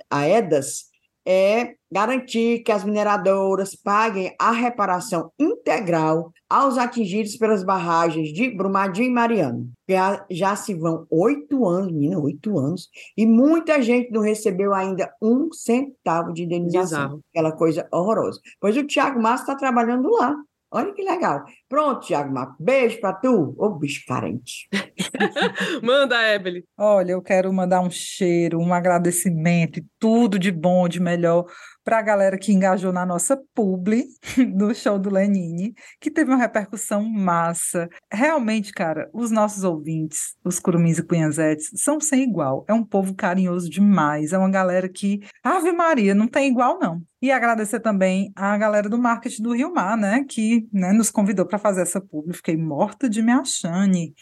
AEDAS é garantir que as mineradoras paguem a reparação integral aos atingidos pelas barragens de Brumadinho e Mariano. Já, já se vão oito anos, menina, oito anos, e muita gente não recebeu ainda um centavo de indenização. Exato. Aquela coisa horrorosa. Pois o Tiago Massa está trabalhando lá. Olha que legal. Pronto, Tiago Marco. Beijo para tu. Ô, bicho carente. Manda, Evelyn. Olha, eu quero mandar um cheiro, um agradecimento e tudo de bom, de melhor para a galera que engajou na nossa publi do show do Lenine, que teve uma repercussão massa. Realmente, cara, os nossos ouvintes, os curumins e cunhazetes, são sem igual. É um povo carinhoso demais. É uma galera que, Ave Maria, não tem igual, não. E agradecer também a galera do marketing do Rio Mar, né, que né, nos convidou para fazer essa publi. Fiquei morta de me achane.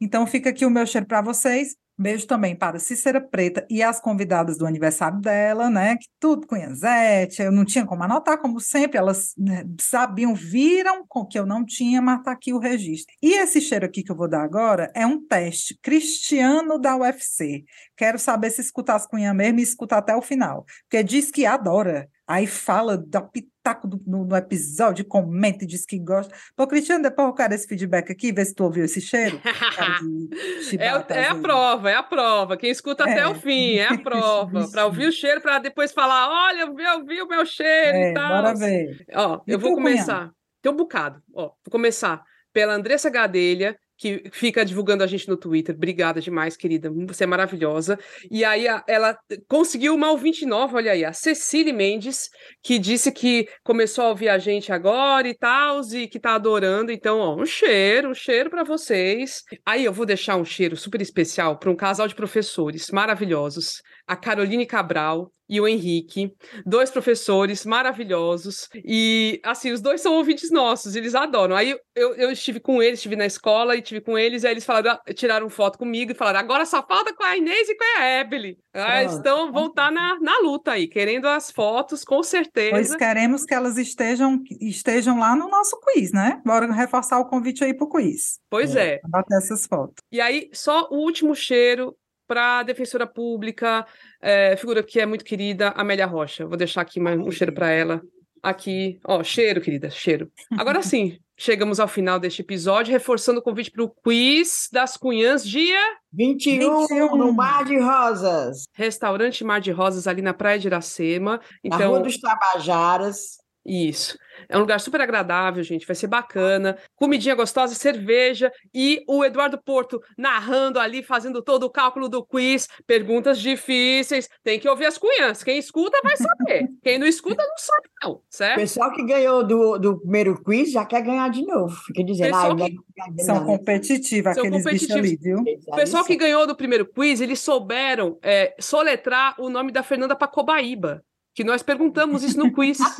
Então fica aqui o meu cheiro para vocês. Beijo também para Cícera Preta e as convidadas do aniversário dela, né? Que tudo com Zete, eu não tinha como anotar, como sempre, elas né, sabiam, viram com que eu não tinha, mas tá aqui o registro. E esse cheiro aqui que eu vou dar agora é um teste cristiano da UFC. Quero saber se escutar as cunhas mesmo e escutar até o final, porque diz que adora aí fala, dá pitaco do, no, no, episódio, comenta e diz que gosta. Pô, Cristiano, depois eu quero esse feedback aqui, ver se tu ouviu esse cheiro. é, é a prova, é a prova. Quem escuta é. até o fim, é a prova. para ouvir o cheiro, para depois falar: olha, eu vi, eu vi o meu cheiro é, e tal. Bora ver. Ó, e eu vou começar. Tem um bocado. Ó, vou começar pela Andressa Gadelha, que fica divulgando a gente no Twitter. Obrigada demais, querida. Você é maravilhosa. E aí a, ela conseguiu uma ouvinte nova, olha aí, a Cecília Mendes, que disse que começou a ouvir a gente agora e tal, e que tá adorando. Então, ó, um cheiro, um cheiro para vocês. Aí eu vou deixar um cheiro super especial para um casal de professores maravilhosos, a Caroline Cabral e o Henrique, dois professores maravilhosos. E, assim, os dois são ouvintes nossos, eles adoram. Aí eu, eu estive com eles, estive na escola e estive com eles, e aí eles falaram, tiraram foto comigo e falaram: agora só falta com a Inês e com a Evelyn. Ah, então vão estar tá na, na luta aí, querendo as fotos, com certeza. Pois queremos que elas estejam, estejam lá no nosso quiz, né? Bora reforçar o convite aí para o quiz. Pois é. é. Bater essas fotos. E aí, só o último cheiro para a defensora pública, é, figura que é muito querida, Amélia Rocha. Vou deixar aqui um cheiro para ela. Aqui, ó, cheiro, querida, cheiro. Agora sim, chegamos ao final deste episódio, reforçando o convite para o quiz das Cunhãs, dia 21, 21, no Mar de Rosas. Restaurante Mar de Rosas, ali na Praia de Iracema. Então, na Rua dos Tabajaras. Isso. É um lugar super agradável, gente. Vai ser bacana. Comidinha gostosa, cerveja e o Eduardo Porto narrando ali, fazendo todo o cálculo do quiz. Perguntas difíceis. Tem que ouvir as cunhas. Quem escuta vai saber. Quem não escuta não sabe, não. Certo? O pessoal que ganhou do, do primeiro quiz já quer ganhar de novo. Fica dizendo, ah, que... são competitivos, aqueles bichos ali, viu? O pessoal que ganhou do primeiro quiz, eles souberam é, soletrar o nome da Fernanda Pacobaíba que nós perguntamos isso no quiz.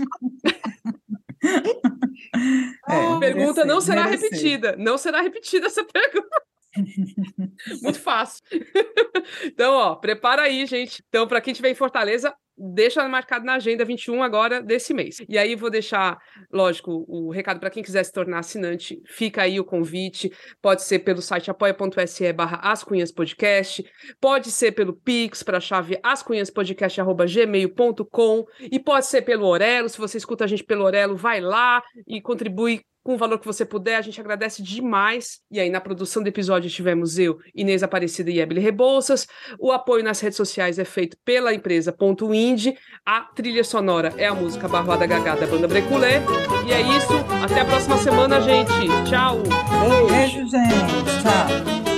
É, pergunta não será repetida. Não será repetida essa pergunta. Muito fácil. então, ó, prepara aí, gente. Então, para quem estiver em Fortaleza, deixa marcado na agenda 21 agora desse mês. E aí vou deixar, lógico, o recado para quem quiser se tornar assinante, fica aí o convite. Pode ser pelo site apoia.se barra ascunhaspodcast, pode ser pelo Pix para a chave ascunhaspodcast.gmail.com e pode ser pelo Orelo. Se você escuta a gente pelo Orelo, vai lá e contribui com o valor que você puder, a gente agradece demais. E aí, na produção do episódio, tivemos eu, Inês Aparecida e Ebele Rebouças. O apoio nas redes sociais é feito pela empresa Ponto Indie. A trilha sonora é a música Barroada Gagá da banda Breculé. E é isso. Até a próxima semana, gente. Tchau. Ei, ei.